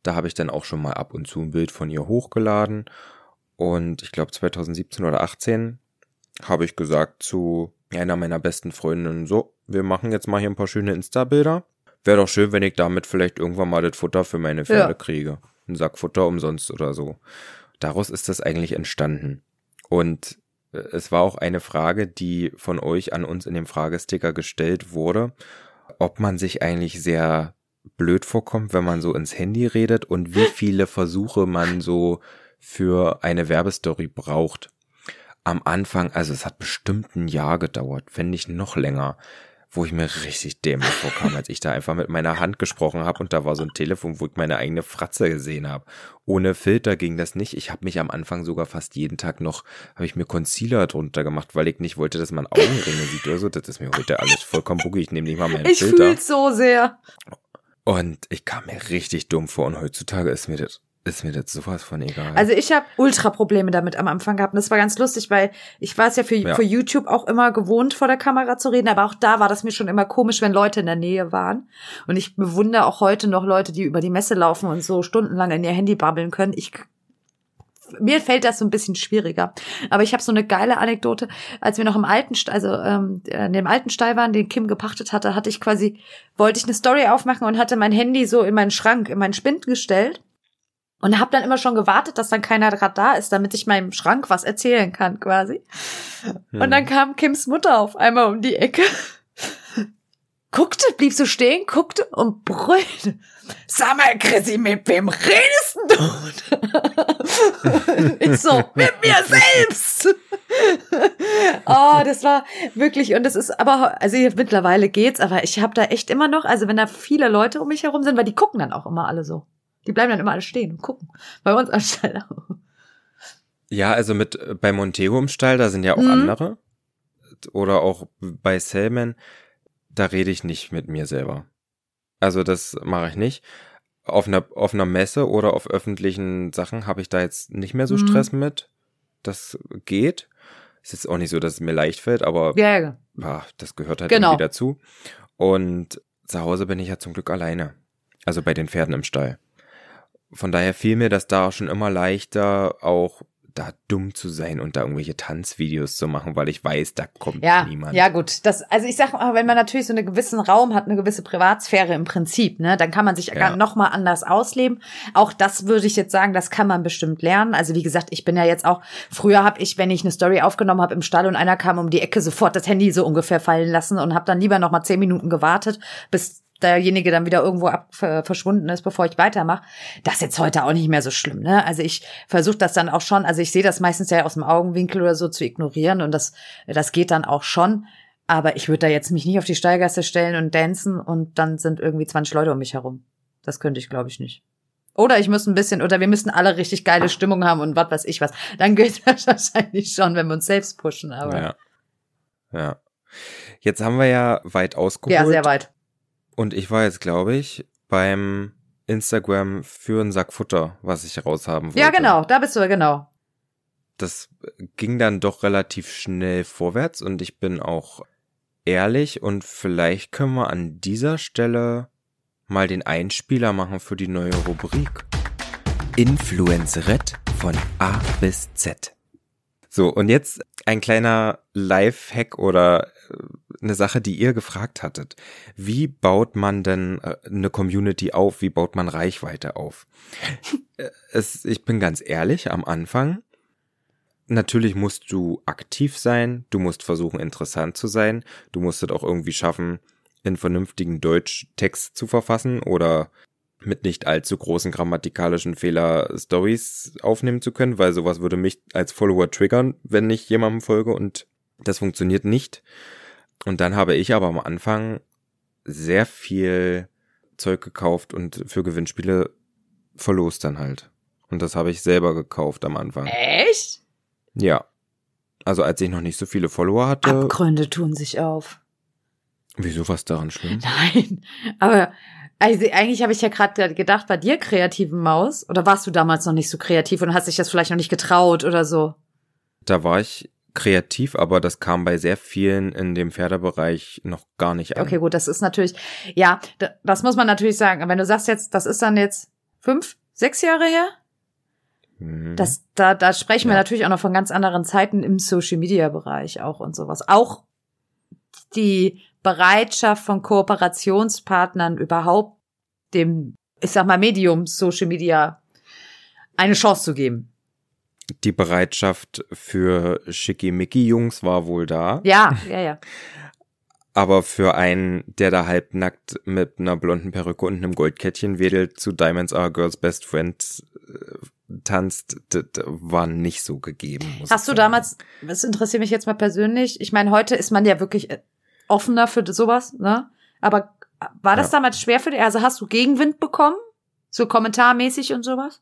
Da habe ich dann auch schon mal ab und zu ein Bild von ihr hochgeladen. Und ich glaube 2017 oder 18 habe ich gesagt zu einer meiner besten Freundinnen, so, wir machen jetzt mal hier ein paar schöne Insta-Bilder. Wäre doch schön, wenn ich damit vielleicht irgendwann mal das Futter für meine Pferde Ja. kriege. Ein Sack Futter umsonst oder so. Daraus ist das eigentlich entstanden. Und äh, es war auch eine Frage, die von euch an uns in dem Fragesticker gestellt wurde, ob man sich eigentlich sehr blöd vorkommt, wenn man so ins Handy redet und wie viele Versuche man so für eine Werbestory braucht. Am Anfang, also es hat bestimmt ein Jahr gedauert, wenn nicht noch länger, wo ich mir richtig dämlich vorkam, als ich da einfach mit meiner Hand gesprochen habe und da war so ein Telefon, wo ich meine eigene Fratze gesehen habe. Ohne Filter ging das nicht. Ich habe mich am Anfang sogar fast jeden Tag noch, habe ich mir Concealer drunter gemacht, weil ich nicht wollte, dass man Augenringe sieht oder so. Das ist mir heute alles vollkommen buggy. Ich nehme nicht mal meinen Ich Filter. fühl's so sehr. Und ich kam mir richtig dumm vor und heutzutage ist mir das, ist mir das sowas von egal. Also ich habe ultra Probleme damit am Anfang gehabt. Und das war ganz lustig, weil ich war es ja für, Ja. für YouTube auch immer gewohnt, vor der Kamera zu reden. Aber auch da war das mir schon immer komisch, wenn Leute in der Nähe waren. Und ich bewundere auch heute noch Leute, die über die Messe laufen und so stundenlang in ihr Handy babbeln können. Ich mir fällt das so ein bisschen schwieriger. Aber ich habe so eine geile Anekdote. Als wir noch im alten, also ähm, in dem alten Stall waren, den Kim gepachtet hatte, hatte ich quasi, wollte ich eine Story aufmachen und hatte mein Handy so in meinen Schrank, in meinen Spind gestellt. Und habe dann immer schon gewartet, dass dann keiner gerade da ist, damit ich meinem Schrank was erzählen kann, quasi. Hm. Und dann kam Kims Mutter auf einmal um die Ecke, guckte, blieb so stehen, guckte und brüllte. Sag mal, Chrissy, mit wem redest du? ich so, mit mir selbst. oh, das war wirklich, und das ist aber, also mittlerweile geht's, aber ich habe da echt immer noch, also wenn da viele Leute um mich herum sind, weil die gucken dann auch immer alle so. Die bleiben dann immer alle stehen und gucken. Bei uns am Stall auch. Ja, also mit äh, bei Montego im Stall, da sind ja auch Mhm. andere. Oder auch bei Selman, da rede ich nicht mit mir selber. Also das mache ich nicht. Auf einer, auf einer Messe oder auf öffentlichen Sachen habe ich da jetzt nicht mehr so Mhm. Stress mit. Das geht. Ist jetzt auch nicht so, dass es mir leicht fällt, aber Ja, ja. ja, das gehört halt Genau. irgendwie dazu. Und zu Hause bin ich ja zum Glück alleine. Also bei den Pferden im Stall. Von daher fiel mir das da schon immer leichter, auch da dumm zu sein und da irgendwelche Tanzvideos zu machen, weil ich weiß, da kommt Ja, niemand. ja gut. Das, also ich sag mal, wenn man natürlich so einen gewissen Raum hat, eine gewisse Privatsphäre im Prinzip, ne, dann kann man sich Ja. noch mal anders ausleben. Auch das würde ich jetzt sagen, das kann man bestimmt lernen. Also wie gesagt, ich bin ja jetzt auch. Früher habe ich, wenn ich eine Story aufgenommen habe im Stall und einer kam um die Ecke, sofort das Handy so ungefähr fallen lassen und habe dann lieber noch mal zehn Minuten gewartet, bis derjenige dann wieder irgendwo ab, ver- verschwunden ist, bevor ich weitermache. Das ist jetzt heute auch nicht mehr so schlimm. Ne? Also ich versuche das dann auch schon, also ich sehe das meistens ja aus dem Augenwinkel oder so zu ignorieren und das, das geht dann auch schon. Aber ich würde da jetzt mich nicht auf die Steigasse stellen und dancen und dann sind irgendwie 20 Leute um mich herum. Das könnte ich, glaube ich, nicht. Oder ich muss ein bisschen, oder wir müssen alle richtig geile Stimmung haben und was weiß ich was. Dann geht das wahrscheinlich schon, wenn wir uns selbst pushen. Aber ja, Ja. Ja. Jetzt haben wir ja weit ausgeholt. sehr weit. Und ich war jetzt, glaube ich, beim Instagram für einen Sack Futter, was ich raushaben wollte. Ja, genau, da bist du, genau. Das ging dann doch relativ schnell vorwärts und ich bin auch ehrlich und vielleicht können wir an dieser Stelle mal den Einspieler machen für die neue Rubrik. Influencerett von A bis Z. So, und jetzt ein kleiner Live-Hack oder eine Sache, die ihr gefragt hattet. Wie baut man denn äh, eine Community auf? Wie baut man Reichweite auf? Äh, es, ich bin ganz ehrlich, am Anfang, natürlich musst du aktiv sein, du musst versuchen, interessant zu sein, du musst es auch irgendwie schaffen, in vernünftigen Deutsch Text zu verfassen oder mit nicht allzu großen grammatikalischen Fehler Stories aufnehmen zu können, weil sowas würde mich als Follower triggern, wenn ich jemandem folge und das funktioniert nicht. Und dann habe ich aber am Anfang sehr viel Zeug gekauft und für Gewinnspiele verlost dann halt. Und das habe ich selber gekauft am Anfang. Echt? Ja. Also als ich noch nicht so viele Follower hatte. Abgründe tun sich auf. Wieso was daran schlimm? Nein, aber also eigentlich habe ich ja gerade gedacht, bei dir kreativen Maus, oder warst du damals noch nicht so kreativ und hast dich das vielleicht noch nicht getraut oder so? Da war ich kreativ, aber das kam bei sehr vielen in dem Pferdebereich noch gar nicht an. Okay, gut, das ist natürlich, ja, da- das muss man natürlich sagen. Aber Wenn du sagst jetzt, das ist dann jetzt fünf, sechs Jahre her, Mhm. das, da, da sprechen wir Ja. natürlich auch noch von ganz anderen Zeiten im Social Media Bereich auch und sowas. Auch die Bereitschaft von Kooperationspartnern überhaupt dem, ich sag mal, Medium Social Media eine Chance zu geben. Die Bereitschaft für Schickimicki-Jungs war wohl da, Ja, ja, ja. aber für einen, der da halbnackt mit einer blonden Perücke und einem Goldkettchen wedelt, zu Diamonds Are Girl's Best Friend äh, tanzt, das war nicht so gegeben. Hast du sagen. damals, das interessiert mich jetzt mal persönlich, ich meine, heute ist man ja wirklich äh, offener für sowas, ne? Aber war das Ja. damals schwer für dich? Also hast du Gegenwind bekommen? So kommentarmäßig und sowas?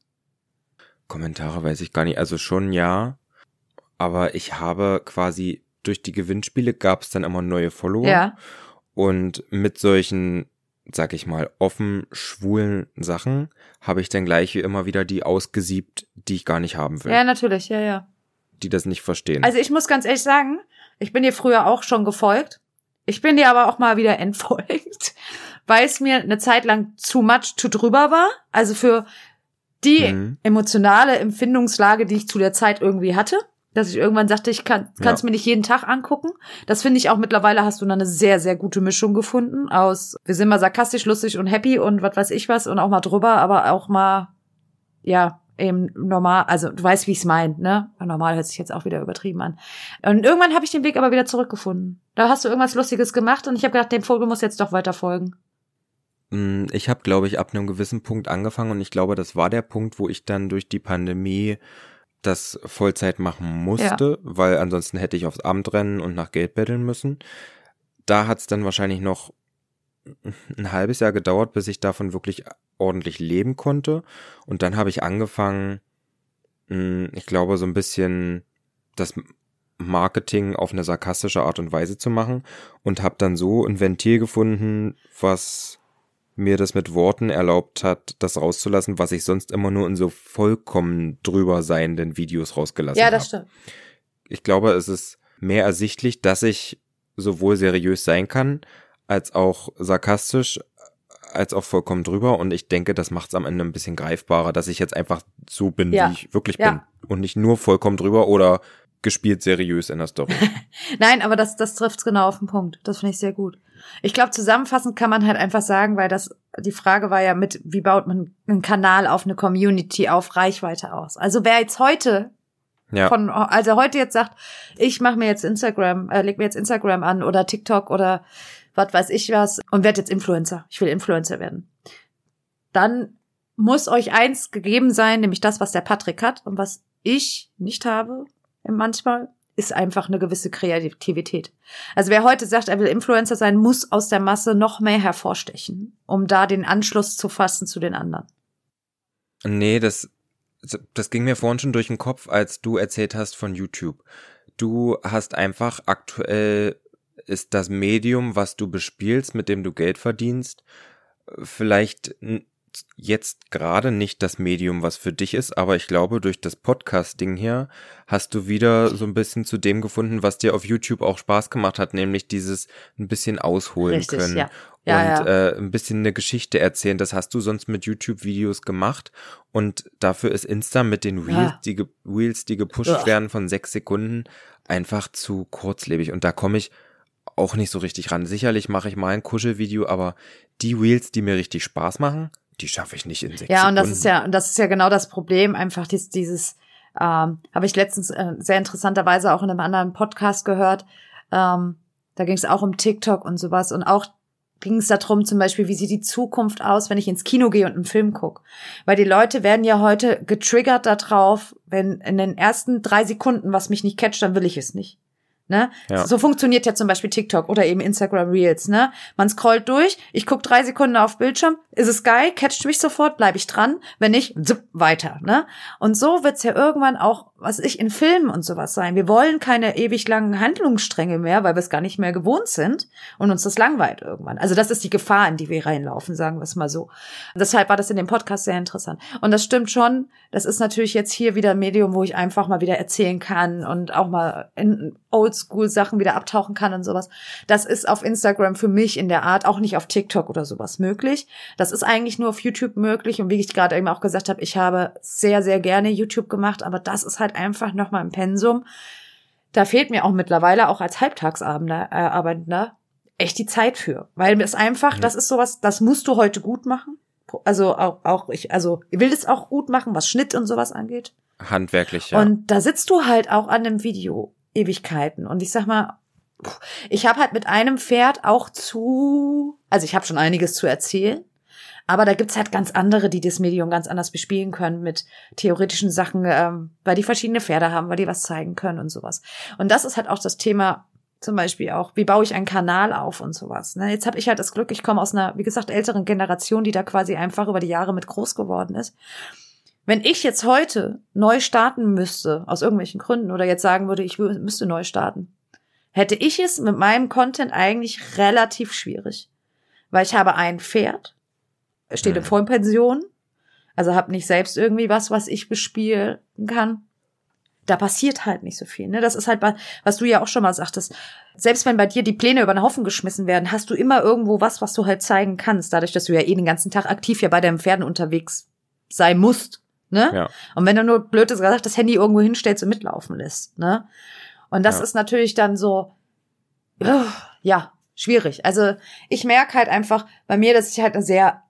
Kommentare weiß ich gar nicht. Also schon ja. Aber ich habe quasi durch die Gewinnspiele gab es dann immer neue Follower. Ja. Und mit solchen, sag ich mal, offen schwulen Sachen habe ich dann gleich wie immer wieder die ausgesiebt, die ich gar nicht haben will. Ja, natürlich, ja, ja. Die das nicht verstehen. Also ich muss ganz ehrlich sagen, ich bin dir früher auch schon gefolgt. Ich bin dir aber auch mal wieder entfolgt, weil es mir eine Zeit lang zu much, zu drüber war. Also für die Mhm. emotionale Empfindungslage, die ich zu der Zeit irgendwie hatte, dass ich irgendwann sagte, ich kann es Ja. mir nicht jeden Tag angucken. Das finde ich auch mittlerweile hast du dann eine sehr, sehr gute Mischung gefunden aus, wir sind mal sarkastisch, lustig und happy und was weiß ich was und auch mal drüber, aber auch mal, ja, eben normal, also du weißt, wie ich es meine, ne? Normal hört sich jetzt auch wieder übertrieben an. Und irgendwann habe ich den Weg aber wieder zurückgefunden. Da hast du irgendwas Lustiges gemacht und ich habe gedacht, dem Vogel muss jetzt doch weiter folgen. Mm, Ich habe, glaube ich, ab einem gewissen Punkt angefangen und ich glaube, das war der Punkt, wo ich dann durch die Pandemie das Vollzeit machen musste, weil ansonsten hätte ich aufs Amt rennen und nach Geld betteln müssen. Da hat es dann wahrscheinlich noch ein halbes Jahr gedauert, bis ich davon wirklich ordentlich leben konnte. Und dann habe ich angefangen, mh, ich glaube, so ein bisschen das Marketing auf eine sarkastische Art und Weise zu machen und habe dann so ein Ventil gefunden, was mir das mit Worten erlaubt hat, das rauszulassen, was ich sonst immer nur in so vollkommen drüber seienden Videos rausgelassen ja, habe. das stimmt. Ich glaube, es ist mehr ersichtlich, dass ich sowohl seriös sein kann, als auch sarkastisch, als auch vollkommen drüber. Und ich denke, das macht es am Ende ein bisschen greifbarer, dass ich jetzt einfach so bin, Ja. wie ich wirklich Ja. bin. Und nicht nur vollkommen drüber oder gespielt seriös in der Story. Nein, aber das, das trifft's genau auf den Punkt. Das finde ich sehr gut. Ich glaube, zusammenfassend kann man halt einfach sagen, weil das, die Frage war ja mit, wie baut man einen Kanal auf eine Community, auf Reichweite aus? Also wer jetzt heute ja. von, also heute jetzt sagt, ich mache mir jetzt Instagram, äh, leg mir jetzt Instagram an oder TikTok oder was weiß ich was, und werde jetzt Influencer. Ich will Influencer werden. Dann muss euch eins gegeben sein, nämlich das, was der Patrick hat und was ich nicht habe manchmal, ist einfach eine gewisse Kreativität. Also wer heute sagt, er will Influencer sein, muss aus der Masse noch mehr hervorstechen, um da den Anschluss zu fassen zu den anderen. Nee, das, das ging mir vorhin schon durch den Kopf, als du erzählt hast von YouTube. Du hast einfach aktuell ist das Medium, was du bespielst, mit dem du Geld verdienst, vielleicht jetzt gerade nicht das Medium, was für dich ist, aber ich glaube, durch das Podcast-Ding hier hast du wieder so ein bisschen zu dem gefunden, was dir auf YouTube auch Spaß gemacht hat, nämlich dieses ein bisschen ausholen Richtig, können ja. Ja, und Äh, ein bisschen eine Geschichte erzählen. Das hast du sonst mit YouTube-Videos gemacht und dafür ist Insta mit den Reels, Ja. die, Reels, die gepusht Ugh. werden von sechs Sekunden, einfach zu kurzlebig und da komme ich auch nicht so richtig ran. Sicherlich mache ich mal ein Kuschelvideo, aber die Reels, die mir richtig Spaß machen, die schaffe ich nicht in sechs Ja, Sekunden. und das ist ja, und das ist ja genau das Problem, einfach dies, dieses, ähm, habe ich letztens äh, sehr interessanterweise auch in einem anderen Podcast gehört. Ähm, da ging es auch um TikTok und sowas und auch ging es darum, zum Beispiel, wie sieht die Zukunft aus, wenn ich ins Kino gehe und einen Film gucke. Weil die Leute werden ja heute getriggert darauf, wenn in den ersten drei Sekunden was mich nicht catcht, dann will ich es nicht. Ne? Ja. So funktioniert ja zum Beispiel TikTok oder eben Instagram Reels. Ne? Man scrollt durch, ich guck drei Sekunden auf Bildschirm, ist es geil, catcht mich sofort, bleibe ich dran, wenn nicht, zipp, weiter. Ne? Und so wird's ja irgendwann auch, was ich in Filmen und sowas sein. Wir wollen keine ewig langen Handlungsstränge mehr, weil wir es gar nicht mehr gewohnt sind und uns das langweilt irgendwann. Also das ist die Gefahr, in die wir reinlaufen, sagen wir es mal so. Deshalb war das in dem Podcast sehr interessant. Und das stimmt schon. Das ist natürlich jetzt hier wieder ein Medium, wo ich einfach mal wieder erzählen kann und auch mal in Oldschool-Sachen wieder abtauchen kann und sowas. Das ist auf Instagram für mich in der Art auch nicht auf TikTok oder sowas möglich. Das ist eigentlich nur auf YouTube möglich. Und wie ich gerade eben auch gesagt habe, ich habe sehr, sehr gerne YouTube gemacht, aber das ist halt einfach nochmal im Pensum. Da fehlt mir auch mittlerweile auch als Halbtagsabender äh, Arbeitender echt die Zeit für. Weil es einfach, Mhm. das ist sowas, das musst du heute gut machen. Also auch, auch ich, also ich will es auch gut machen, was Schnitt und sowas angeht. Handwerklich, ja. Und da sitzt du halt auch an einem Video Ewigkeiten. Und ich sag mal, ich habe halt mit einem Pferd auch zu, also ich habe schon einiges zu erzählen. Aber da gibt's halt ganz andere, die das Medium ganz anders bespielen können mit theoretischen Sachen, ähm, weil die verschiedene Pferde haben, weil die was zeigen können und sowas. Und das ist halt auch das Thema, zum Beispiel auch, wie baue ich einen Kanal auf und sowas. Ne? Jetzt habe ich halt das Glück, ich komme aus einer, wie gesagt, älteren Generation, die da quasi einfach über die Jahre mit groß geworden ist. Wenn ich jetzt heute neu starten müsste, aus irgendwelchen Gründen, oder jetzt sagen würde, ich müsste neu starten, hätte ich es mit meinem Content eigentlich relativ schwierig. Weil ich habe ein Pferd, steht in Mhm. Vollpension, also habe nicht selbst irgendwie was, was ich bespielen kann. Da passiert halt nicht so viel. Ne? Das ist halt, wa- was du ja auch schon mal sagtest. Selbst wenn bei dir die Pläne über den Haufen geschmissen werden, hast du immer irgendwo was, was du halt zeigen kannst. Dadurch, dass du ja eh den ganzen Tag aktiv ja bei deinen Pferden unterwegs sein musst. Ne? Ja. Und wenn du nur blöd gesagt das Handy irgendwo hinstellst und mitlaufen lässt, ne? Und das Ja. ist natürlich dann so, ja, schwierig. Also ich merke halt einfach bei mir, dass ich halt eine sehr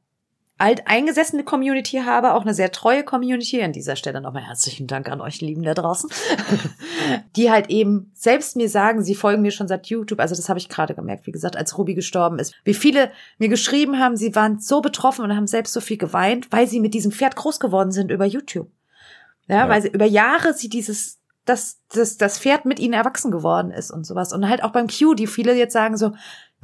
alteingesessene Community habe, auch eine sehr treue Community. An dieser Stelle nochmal herzlichen Dank an euch Lieben da draußen, die halt eben selbst mir sagen, sie folgen mir schon seit YouTube. Also das habe ich gerade gemerkt, wie gesagt, als Ruby gestorben ist. Wie viele mir geschrieben haben, sie waren so betroffen und haben selbst so viel geweint, weil sie mit diesem Pferd groß geworden sind über YouTube. Ja, Ja. weil sie über Jahre sie dieses dass das, das Pferd mit ihnen erwachsen geworden ist und sowas. Und halt auch beim Q, die viele jetzt sagen so,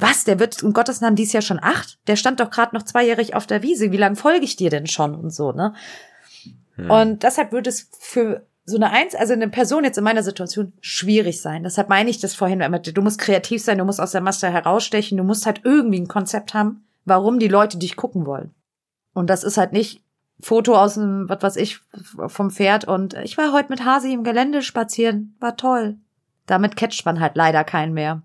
was, der wird um Gottes Namen dies Jahr schon acht? Der stand doch gerade noch zweijährig auf der Wiese. Wie lange folge ich dir denn schon und so, ne? Hm. Und deshalb würde es für so eine Eins, also eine Person jetzt in meiner Situation schwierig sein. Deshalb meine ich das vorhin immer. Du musst kreativ sein, du musst aus der Masse herausstechen, du musst halt irgendwie ein Konzept haben, warum die Leute dich gucken wollen. Und das ist halt nicht Foto aus dem, was weiß ich, vom Pferd und ich war heute mit Hasi im Gelände spazieren, war toll. Damit catcht man halt leider keinen mehr.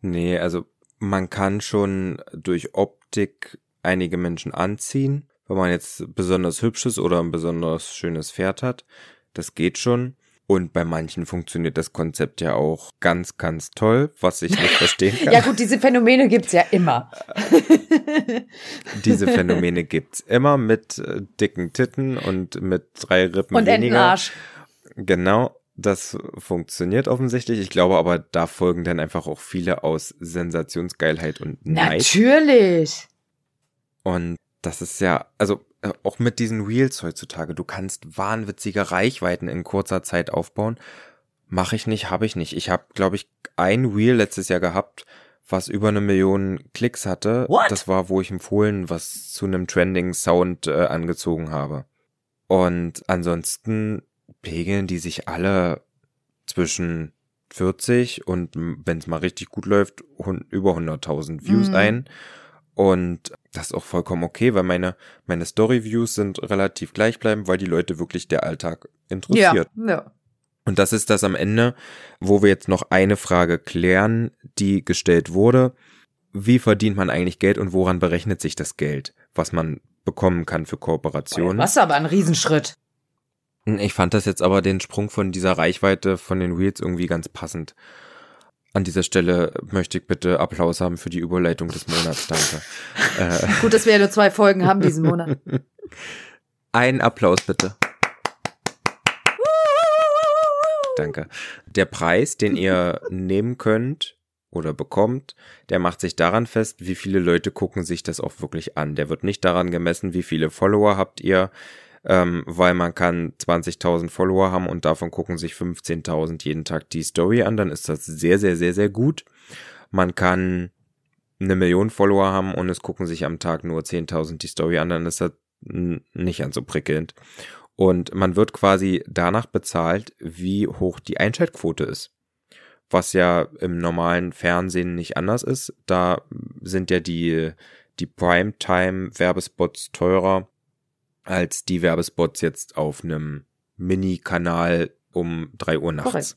Nee, also man kann schon durch Optik einige Menschen anziehen, wenn man jetzt besonders hübsches oder ein besonders schönes Pferd hat. Das geht schon. Und bei manchen funktioniert das Konzept ja auch ganz, ganz toll, was ich nicht verstehen kann. Ja gut, diese Phänomene gibt's ja immer. Diese Phänomene gibt's immer mit äh, dicken Titten und mit drei Rippen Und weniger. Entenarsch. Genau. Das funktioniert offensichtlich. Ich glaube aber, da folgen dann einfach auch viele aus Sensationsgeilheit und Neid. Natürlich. Und das ist ja, also äh, auch mit diesen Reels heutzutage, du kannst wahnwitzige Reichweiten in kurzer Zeit aufbauen. Mache ich nicht, habe ich nicht. Ich habe, glaube ich, ein Reel letztes Jahr gehabt, was über eine Million Klicks hatte. What? Das war, wo ich im Fohlen was zu einem Trending Sound äh, angezogen habe. Und ansonsten pegeln die sich alle zwischen 40 und wenn es mal richtig gut läuft, über 100.000 Views Mhm. ein. Und das ist auch vollkommen okay, weil meine, meine Story-Views sind relativ gleichbleibend, weil die Leute wirklich der Alltag interessiert. Ja, ja. Und das ist das am Ende, wo wir jetzt noch eine Frage klären, die gestellt wurde. Wie verdient man eigentlich Geld und woran berechnet sich das Geld, was man bekommen kann für Kooperationen? Was aber ein Riesenschritt. Ich fand das jetzt aber den Sprung von dieser Reichweite von den Reels irgendwie ganz passend. An dieser Stelle möchte ich bitte Applaus haben für die Überleitung des Monats. Danke. äh, Gut, dass wir ja nur zwei Folgen haben diesen Monat. ein Applaus bitte. Danke. Der Preis, den ihr nehmen könnt oder bekommt, der macht sich daran fest, wie viele Leute gucken sich das auch wirklich an. Der wird nicht daran gemessen, wie viele Follower habt ihr, ähm, weil man kann 20.000 Follower haben und davon gucken sich 15.000 jeden Tag die Story an. Dann ist das sehr, sehr, sehr, sehr gut. Man kann eine Million Follower haben und es gucken sich am Tag nur 10.000 die Story an, dann ist das nicht ganz so prickelnd. Und man wird quasi danach bezahlt, wie hoch die Einschaltquote ist. Was ja im normalen Fernsehen nicht anders ist. Da sind ja die, die Primetime-Werbespots teurer als die Werbespots jetzt auf einem Mini-Kanal um drei Uhr nachts. Korrekt.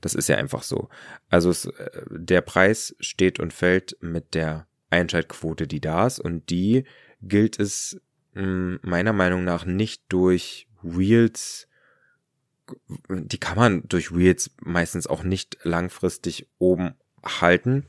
Das ist ja einfach so. Also es, äh, der Preis steht und fällt mit der Einschaltquote, die da ist. Und die gilt es mh, meiner Meinung nach nicht durch Reels. Die kann man durch Reels meistens auch nicht langfristig oben halten,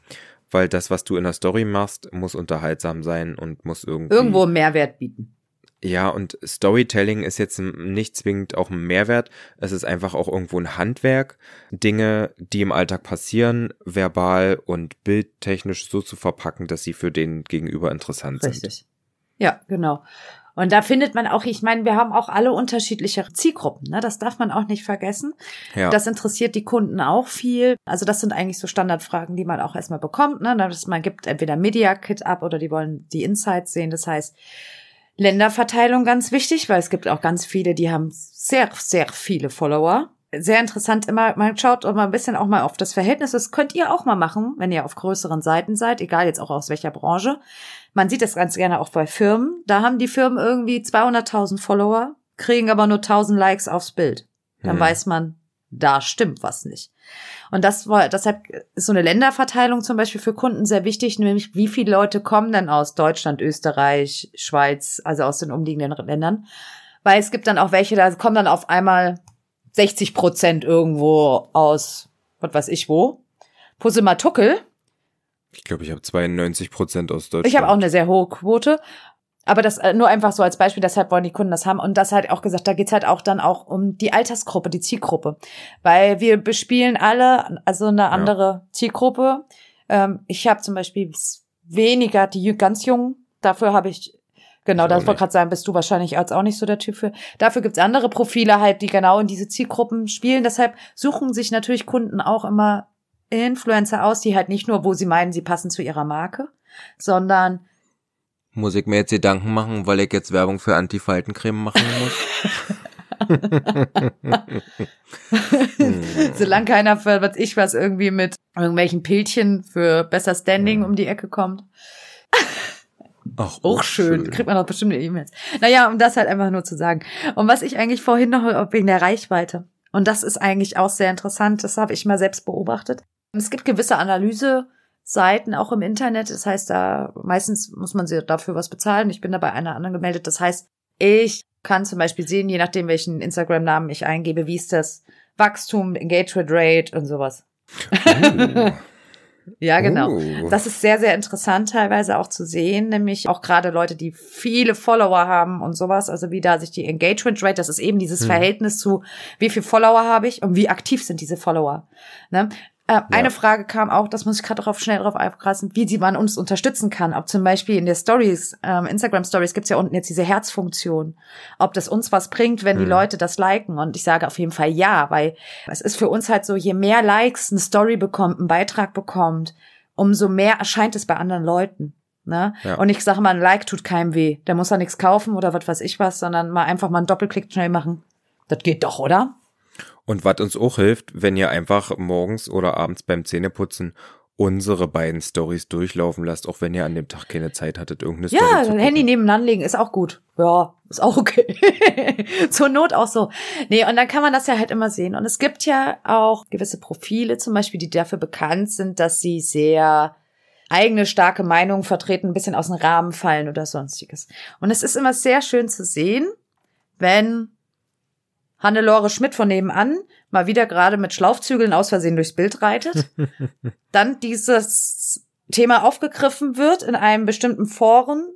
weil das, was du in der Story machst, muss unterhaltsam sein und muss irgendwie Irgendwo Mehrwert bieten. Ja, und Storytelling ist jetzt nicht zwingend auch ein Mehrwert. Es ist einfach auch irgendwo ein Handwerk, Dinge, die im Alltag passieren, verbal und bildtechnisch so zu verpacken, dass sie für den Gegenüber interessant sind. Richtig. Ja, genau. Und da findet man auch, ich meine, wir haben auch alle unterschiedliche Zielgruppen, ne? Das darf man auch nicht vergessen. Ja, Das interessiert die Kunden auch viel. Also das sind eigentlich so Standardfragen, die man auch erstmal bekommt. Ne? Dass man gibt entweder Media Kit ab oder die wollen die Insights sehen. Das heißt, Länderverteilung ganz wichtig, weil es gibt auch ganz viele, die haben sehr, sehr viele Follower. Sehr interessant immer, man schaut auch mal ein bisschen auch mal auf das Verhältnis. Das könnt ihr auch mal machen, wenn ihr auf größeren Seiten seid, egal jetzt auch aus welcher Branche. Man sieht das ganz gerne auch bei Firmen. Da haben die Firmen irgendwie 200.000 Follower, kriegen aber nur 1000 Likes aufs Bild. Dann Hm. weiß man, da stimmt was nicht. Und das war, deshalb ist so eine Länderverteilung zum Beispiel für Kunden sehr wichtig, nämlich wie viele Leute kommen denn aus Deutschland, Österreich, Schweiz, also aus den umliegenden Ländern. Weil es gibt dann auch welche, da kommen dann auf einmal 60 Prozent irgendwo aus, was weiß ich wo. Pussematukkel. ich glaube, ich habe 92 Prozent aus Deutschland. Ich habe auch eine sehr hohe Quote. Aber das äh, nur einfach so als Beispiel, deshalb wollen die Kunden das haben. Und das halt auch gesagt, da geht's halt auch dann auch um die Altersgruppe, die Zielgruppe. Weil wir bespielen alle, also eine andere Zielgruppe. Ähm, ich habe zum Beispiel weniger die ganz Jungen. Dafür habe ich, genau, Ich das wollte gerade sagen, bist du wahrscheinlich als auch nicht so der Typ für. Dafür gibt's andere Profile halt, die genau in diese Zielgruppen spielen. Deshalb suchen sich natürlich Kunden auch immer Influencer aus, die halt nicht nur, wo sie meinen, sie passen zu ihrer Marke, sondern Muss ich mir jetzt Gedanken machen, weil ich jetzt Werbung für Antifaltencreme machen muss? Solange keiner für was ich was irgendwie mit irgendwelchen Pilzchen für besser Standing um die Ecke kommt. Ach, Auch schön. Kriegt man doch bestimmt E-Mails. Naja, um das halt einfach nur zu sagen. Und was ich eigentlich vorhin noch wegen der Reichweite. Und das ist eigentlich auch sehr interessant. Das habe ich mal selbst beobachtet. Es gibt gewisse Analyseseiten auch im Internet. Das heißt, da meistens muss man sie dafür was bezahlen. Ich bin da bei einer anderen gemeldet. Das heißt, ich kann zum Beispiel sehen, je nachdem, welchen Instagram-Namen ich eingebe, wie ist das Wachstum, Engagement Rate und sowas. Uh. Ja, genau. Uh. Das ist sehr, sehr interessant teilweise auch zu sehen, nämlich auch gerade Leute, die viele Follower haben und sowas, also wie da sich die Engagement Rate, das ist eben dieses Hm. Verhältnis zu, wie viel Follower habe ich und wie aktiv sind diese Follower. Ne? Äh, Eine Frage kam auch, das muss ich gerade drauf schnell drauf aufkrassen, wie sie man uns unterstützen kann. Ob zum Beispiel in der Stories, ähm, Instagram Stories gibt's ja unten jetzt diese Herzfunktion. Ob das uns was bringt, wenn die Hm. Leute das liken. Und ich sage auf jeden Fall ja, weil es ist für uns halt so, je mehr Likes eine Story bekommt, ein Beitrag bekommt, umso mehr erscheint es bei anderen Leuten. Ne? Ja. Und ich sage mal, ein Like tut keinem weh. Der muss da nichts kaufen oder was weiß ich was, sondern mal einfach mal einen Doppelklick schnell machen. Das geht doch, oder? Und was uns auch hilft, wenn ihr einfach morgens oder abends beim Zähneputzen unsere beiden Stories durchlaufen lasst, auch wenn ihr an dem Tag keine Zeit hattet, irgendeine Story Ja, ein Handy nebeneinander legen ist auch gut. Ja, ist auch okay. Zur Not auch so. Nee, und dann kann man das ja halt immer sehen. Und es gibt ja auch gewisse Profile zum Beispiel, die dafür bekannt sind, dass sie sehr eigene starke Meinungen vertreten, ein bisschen aus dem Rahmen fallen oder sonstiges. Und es ist immer sehr schön zu sehen, wenn Hannelore Schmidt von nebenan mal wieder gerade mit Schlaufzügeln aus Versehen durchs Bild reitet, dann dieses Thema aufgegriffen wird in einem bestimmten Foren,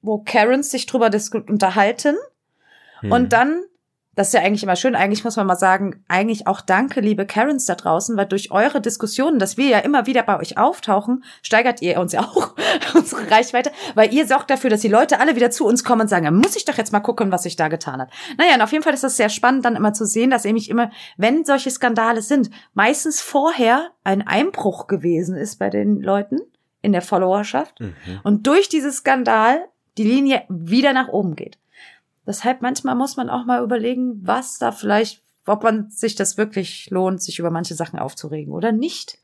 wo Karens sich drüber unterhalten Hm. und dann, das ist ja eigentlich immer schön, eigentlich muss man mal sagen, eigentlich auch danke, liebe Karens da draußen, weil durch eure Diskussionen, dass wir ja immer wieder bei euch auftauchen, steigert ihr uns ja auch unsere Reichweite, weil ihr sorgt dafür, dass die Leute alle wieder zu uns kommen und sagen, muss ich doch jetzt mal gucken, was sich da getan hat. Naja, und auf jeden Fall ist das sehr spannend, dann immer zu sehen, dass nämlich immer, wenn solche Skandale sind, meistens vorher ein Einbruch gewesen ist bei den Leuten in der Followerschaft Mhm. und durch diesen Skandal die Linie wieder nach oben geht. Deshalb manchmal muss man auch mal überlegen, was da vielleicht, ob man sich das wirklich lohnt, sich über manche Sachen aufzuregen oder nicht.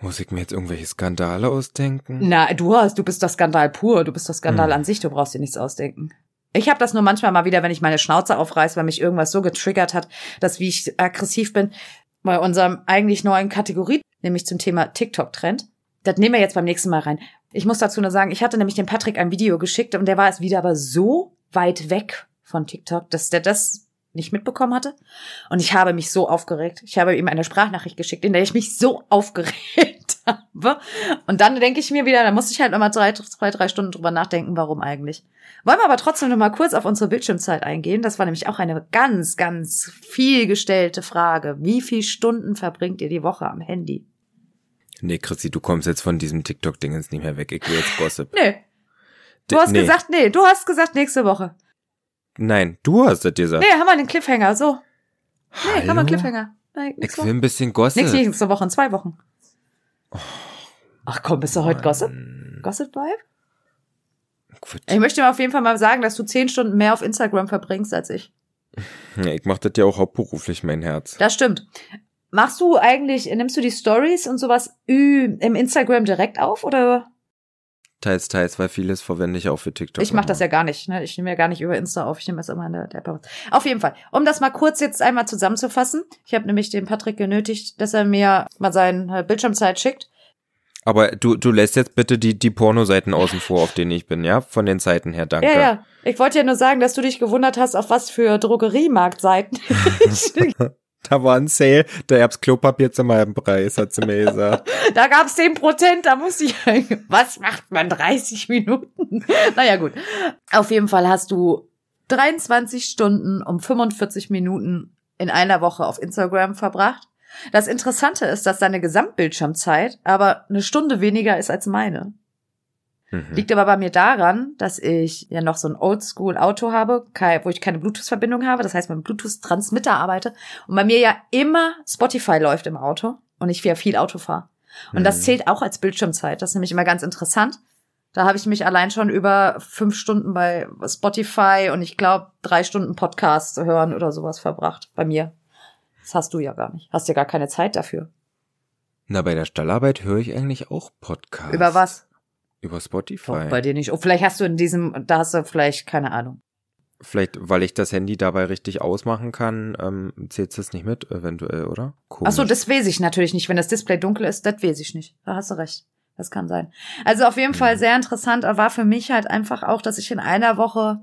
Muss ich mir jetzt irgendwelche Skandale ausdenken? Na, du hast, du bist das Skandal pur, du bist das Skandal Hm. an sich, du brauchst dir nichts ausdenken. Ich habe das nur manchmal mal wieder, wenn ich meine Schnauze aufreiß, weil mich irgendwas so getriggert hat, dass wie ich aggressiv bin bei unserem eigentlich neuen Kategorie, nämlich zum Thema TikTok-Trend. Das nehmen wir jetzt beim nächsten Mal rein. Ich muss dazu nur sagen, ich hatte nämlich dem Patrick ein Video geschickt und der war es wieder aber so weit weg von TikTok, dass der das nicht mitbekommen hatte. Und ich habe mich so aufgeregt. Ich habe ihm eine Sprachnachricht geschickt, in der ich mich so aufgeregt habe. Und dann denke ich mir wieder, da muss ich halt nochmal drei, zwei, drei Stunden drüber nachdenken, warum eigentlich. Wollen wir aber trotzdem noch mal kurz auf unsere Bildschirmzeit eingehen. Das war nämlich auch eine ganz, ganz viel gestellte Frage. Wie viele Stunden verbringt ihr die Woche am Handy? Nee, Chrissy, du kommst jetzt von diesem TikTok-Dingens nicht mehr weg. Ich will jetzt Gossip. Nö. Du hast nee. gesagt, nee, du hast gesagt nächste Woche. Nein, du hast das gesagt. Nee, haben wir den Cliffhanger, so. Nee, haben wir einen Hallo? Cliffhanger. Nee, Ich will Woche. ein bisschen Gossip. Nächste, nächste Woche in zwei Wochen. Ach komm, bist du heute Gossip? Mann. Gossip Vibe? Gut. Ich möchte dir auf jeden Fall mal sagen, dass du zehn Stunden mehr auf Instagram verbringst als ich. Ja, ich mach das ja auch hauptberuflich, mein Herz. Das stimmt. Machst du eigentlich, nimmst du die Stories und sowas im Instagram direkt auf oder? Teils, teils, weil vieles verwende ich auch für TikTok. Ich mache das ja gar nicht. Ne? Ich nehme ja gar nicht über Insta auf. Ich nehme das immer in der, der App auf. Jeden Fall. Um das mal kurz jetzt einmal zusammenzufassen. Ich habe nämlich den Patrick genötigt, dass er mir mal seine Bildschirmzeit schickt. Aber du, du lässt jetzt bitte die, die Pornoseiten außen vor, auf denen ich bin, ja? Von den Seiten her, danke. Ja, ja. Ich wollte ja nur sagen, dass du dich gewundert hast, auf was für Drogeriemarktseiten. Da war ein Sale, da gab's Klopapier zum halben Preis, hat sie mir gesagt. da gab's 10 Prozent, da musste ich, was macht man 30 Minuten? naja, gut. Auf jeden Fall hast du 23 Stunden um 45 Minuten in einer Woche auf Instagram verbracht. Das Interessante ist, dass deine Gesamtbildschirmzeit aber eine Stunde weniger ist als meine. Mhm. Liegt aber bei mir daran, dass ich ja noch so ein Oldschool-Auto habe, wo ich keine Bluetooth-Verbindung habe, das heißt mit Bluetooth-Transmitter arbeite und bei mir ja immer Spotify läuft im Auto und ich ja viel Auto fahre. Und das Mhm. zählt auch als Bildschirmzeit. Das ist nämlich immer ganz interessant. Da habe ich mich allein schon über fünf Stunden bei Spotify und ich glaube drei Stunden Podcast hören oder sowas verbracht. Bei mir. Das hast du ja gar nicht. Hast ja gar keine Zeit dafür. Na, bei der Stallarbeit höre ich eigentlich auch Podcasts. Über was? Über Spotify. Doch, bei dir nicht. Oh, vielleicht hast du in diesem, da hast du vielleicht keine Ahnung. Vielleicht, weil ich das Handy dabei richtig ausmachen kann, ähm, zählt es nicht mit, eventuell, oder? Komisch. Ach so, das weiß ich natürlich nicht. Wenn das Display dunkel ist, das weiß ich nicht. Da hast du recht. Das kann sein. Also auf jeden Fall Mhm. sehr interessant war für mich halt einfach auch, dass ich in einer Woche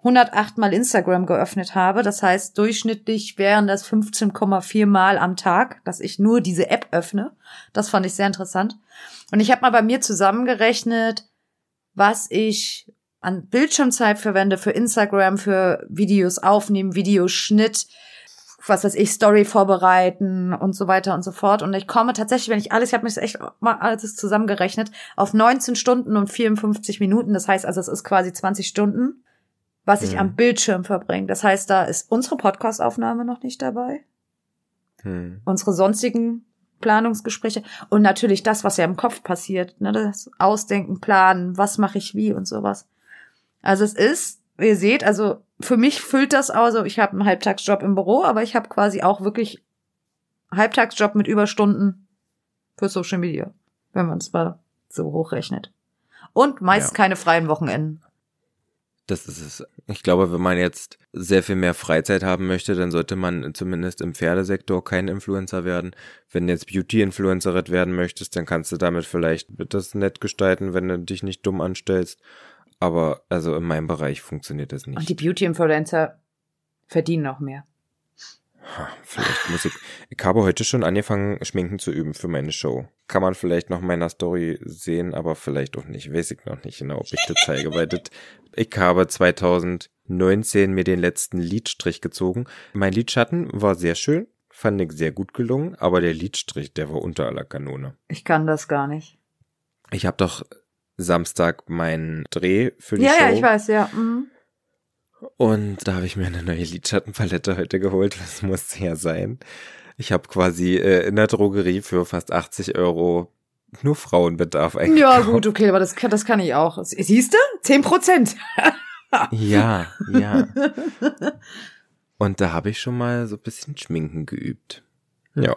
108 Mal Instagram geöffnet habe. Das heißt, durchschnittlich wären das 15,4 Mal am Tag, dass ich nur diese App öffne. Das fand ich sehr interessant. Und ich habe mal bei mir zusammengerechnet, was ich an Bildschirmzeit verwende für Instagram, für Videos aufnehmen, Videoschnitt, was weiß ich, Story vorbereiten und so weiter und so fort. Und ich komme tatsächlich, wenn ich alles, ich habe mich echt mal alles zusammengerechnet, auf 19 Stunden und 54 Minuten. Das heißt also, es ist quasi 20 Stunden, was ich Mhm. am Bildschirm verbringe. Das heißt, da ist unsere Podcastaufnahme noch nicht dabei, Hm. unsere sonstigen Planungsgespräche und natürlich das, was ja im Kopf passiert, ne, das Ausdenken, Planen, was mache ich wie und sowas. Also es ist, ihr seht, also für mich füllt das also, ich habe einen Halbtagsjob im Büro, aber ich habe quasi auch wirklich Halbtagsjob mit Überstunden für Social Media, wenn man es mal so hochrechnet. Und meist Ja. keine freien Wochenenden. Das ist es. Ich glaube, wenn man jetzt sehr viel mehr Freizeit haben möchte, dann sollte man zumindest im Pferdesektor kein Influencer werden. Wenn du jetzt Beauty-Influencerin werden möchtest, dann kannst du damit vielleicht das nett gestalten, wenn du dich nicht dumm anstellst. Aber also in meinem Bereich funktioniert das Und nicht. die Beauty-Influencer verdienen noch mehr. Ha, Vielleicht muss ich. Ich habe heute schon angefangen, Schminken zu üben für meine Show. Kann man vielleicht noch in meiner Story sehen, aber vielleicht auch nicht. Weiß ich noch nicht genau, ob ich das zeige, weil das, ich habe 2019 mir den letzten Lidstrich gezogen. Mein Lidschatten war sehr schön, fand ich sehr gut gelungen, aber der Lidstrich, der war unter aller Kanone. Ich kann das gar nicht. Ich habe doch Samstag meinen Dreh für die Ja, Show. ja, ich weiß, ja. Mhm. Und da habe ich mir eine neue Lidschattenpalette heute geholt. Das musste ja sein. Ich habe quasi äh, in der Drogerie für fast 80 Euro nur Frauenbedarf Ja, eingekauft. gut, okay, aber das, kann- das kann ich auch. Siehst du? Zehn Prozent. Ja, ja. Und da habe ich schon mal so ein bisschen Schminken geübt. Ja.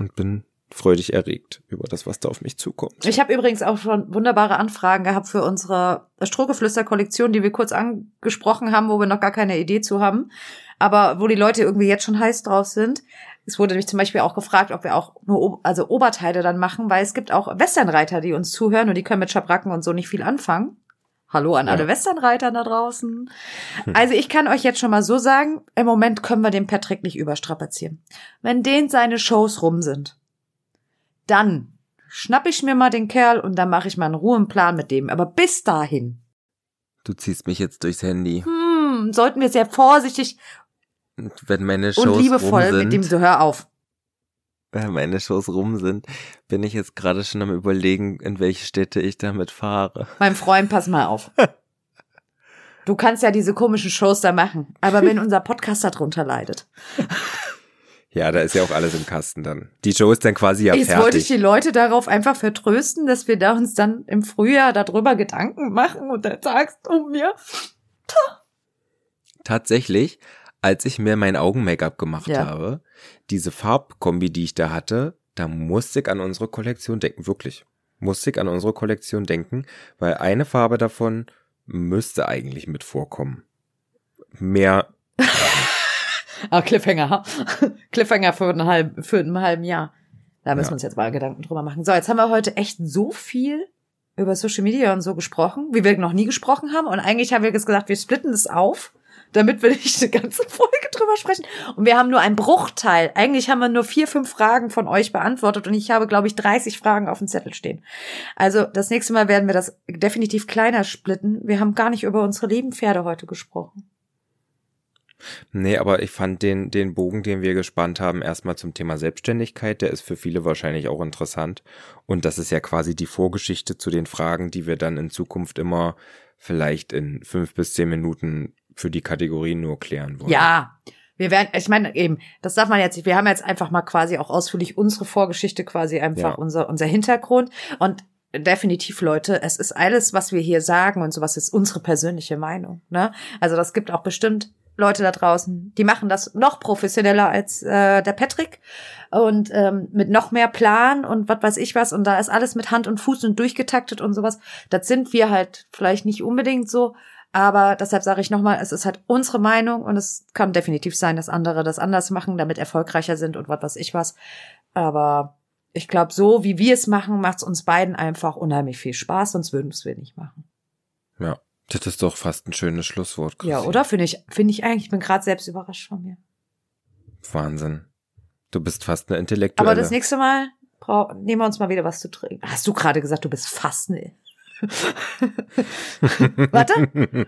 Und bin freudig erregt über das, was da auf mich zukommt. Ich habe übrigens auch schon wunderbare Anfragen gehabt für unsere Strohgeflüster-Kollektion, die wir kurz angesprochen haben, wo wir noch gar keine Idee zu haben, aber wo die Leute irgendwie jetzt schon heiß drauf sind. Es wurde nämlich zum Beispiel auch gefragt, ob wir auch nur also Oberteile dann machen, weil es gibt auch Westernreiter, die uns zuhören und die können mit Schabracken und so nicht viel anfangen. Hallo an Ja. alle Westernreiter da draußen. Also ich kann euch jetzt schon mal so sagen, im Moment können wir den Patrick nicht überstrapazieren. Wenn den seine Shows rum sind, dann schnapp ich mir mal den Kerl und dann mache ich mal einen Ruheplan mit dem. Aber bis dahin, Du ziehst mich jetzt durchs Handy. hm, sollten wir sehr vorsichtig Und wenn meine Shows und liebevoll rum sind, mit dem so hör auf. wenn meine Shows rum sind, bin ich jetzt gerade schon am überlegen, in welche Städte ich damit fahre. Mein Freund, pass mal auf. Du kannst ja diese komischen Shows da machen, aber wenn unser Podcast darunter leidet. Ja, da ist ja auch alles im Kasten dann. Die Show ist dann quasi ja Jetzt wollte ich fertig. die Leute darauf einfach vertrösten, dass wir da uns dann im Frühjahr darüber Gedanken machen und dann sagst du mir. Tatsächlich, als ich mir mein Augen-Make-up gemacht Ja. habe, diese Farbkombi, die ich da hatte, da musste ich an unsere Kollektion denken, wirklich. Musste ich an unsere Kollektion denken, weil eine Farbe davon müsste eigentlich mit vorkommen. Mehr, Ah, Cliffhanger. ha? Cliffhanger für einen halben, für einen halben Jahr. Da müssen Ja. wir uns jetzt mal Gedanken drüber machen. So, jetzt haben wir heute echt so viel über Social Media und so gesprochen, wie wir noch nie gesprochen haben. Und eigentlich haben wir jetzt gesagt, wir splitten es auf, damit wir nicht eine ganze Folge drüber sprechen. Und wir haben nur einen Bruchteil. Eigentlich haben wir nur vier, fünf Fragen von euch beantwortet und ich habe, glaube ich, 30 Fragen auf dem Zettel stehen. Also das nächste Mal werden wir das definitiv kleiner splitten. Wir haben gar nicht über unsere lieben Pferde heute gesprochen. Nee, aber ich fand den, den Bogen, den wir gespannt haben, erstmal zum Thema Selbstständigkeit, der ist für viele wahrscheinlich auch interessant. Und das ist ja quasi die Vorgeschichte zu den Fragen, die wir dann in Zukunft immer vielleicht in fünf bis zehn Minuten für die Kategorien nur klären wollen. Ja, wir werden, ich meine eben, das darf man jetzt, wir haben jetzt einfach mal quasi auch ausführlich unsere Vorgeschichte quasi einfach Ja. unser unser Hintergrund und definitiv Leute, es ist alles, was wir hier sagen und sowas ist unsere persönliche Meinung, ne? Also das gibt auch bestimmt Leute da draußen, die machen das noch professioneller als äh, der Patrick und ähm, mit noch mehr Plan und was weiß ich was und da ist alles mit Hand und Fuß und durchgetaktet und sowas. Das sind wir halt vielleicht nicht unbedingt so, aber deshalb sage ich nochmal, es ist halt unsere Meinung und es kann definitiv sein, dass andere das anders machen, damit erfolgreicher sind und was weiß ich was. Aber ich glaube, so wie wir es machen, macht es uns beiden einfach unheimlich viel Spaß, sonst würden wir es nicht machen. Ja. Das ist doch fast ein schönes Schlusswort. Chrissy. Ja, oder? Finde ich, finde ich eigentlich. Ich bin gerade selbst überrascht von mir. Wahnsinn. Du bist fast eine Intellektuelle. Aber das nächste Mal nehmen wir uns mal wieder was zu trinken. Hast du gerade gesagt, du bist fast ne? Warte.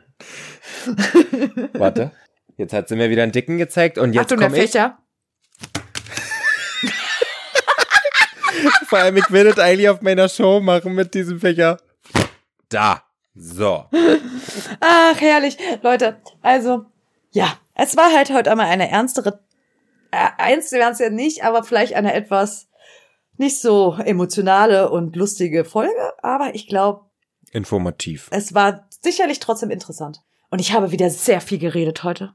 Warte. Jetzt hat sie mir wieder einen Dicken gezeigt und jetzt Achtung, der komme ich. Fächer. Vor allem, ich will das eigentlich auf meiner Show machen mit diesem Fächer. Da. So. Ach, herrlich. Leute, also, ja, es war halt heute einmal eine ernstere, äh, eins wären es ja nicht, aber vielleicht eine etwas nicht so emotionale und lustige Folge. Aber ich glaube, Informativ. es war sicherlich trotzdem interessant. Und ich habe wieder sehr viel geredet heute.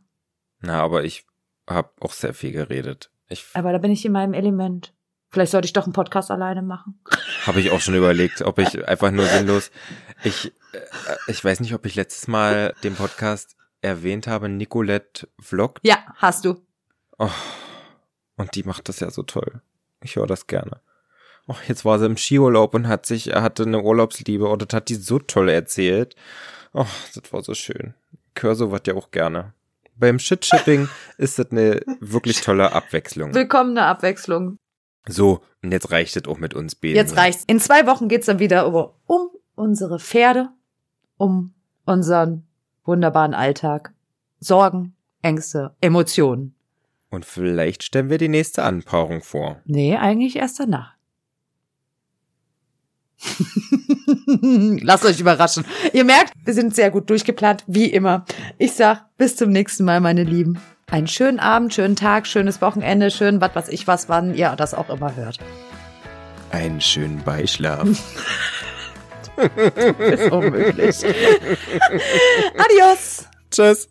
Na, aber ich habe auch sehr viel geredet. Ich Aber da bin ich in meinem Element. Vielleicht sollte ich doch einen Podcast alleine machen. habe ich auch schon überlegt, ob ich einfach nur sinnlos. Ich ich weiß nicht, ob ich letztes Mal den Podcast erwähnt habe. Nicolette vloggt. Ja, hast du. Oh, und die macht das ja so toll. Ich höre das gerne. Oh, jetzt war sie im Skiurlaub und hat sich, hatte eine Urlaubsliebe und das hat die so toll erzählt. Oh, das war so schön. Ich höre sowas ja auch gerne. Beim Shitshipping ist das eine wirklich tolle Abwechslung. Willkommene Abwechslung. So, und jetzt reicht es auch mit uns beiden. Jetzt reicht's. In zwei Wochen geht's dann wieder um unsere Pferde, um unseren wunderbaren Alltag. Sorgen, Ängste, Emotionen. Und vielleicht stellen wir die nächste Anpaarung vor. Nee, eigentlich erst danach. Lasst euch überraschen. Ihr merkt, wir sind sehr gut durchgeplant, wie immer. Ich sag, bis zum nächsten Mal, meine Lieben. Einen schönen Abend, schönen Tag, schönes Wochenende, schön was weiß ich was, wann ihr das auch immer hört. Einen schönen Beischlaf. Ist unmöglich. Adios. Tschüss.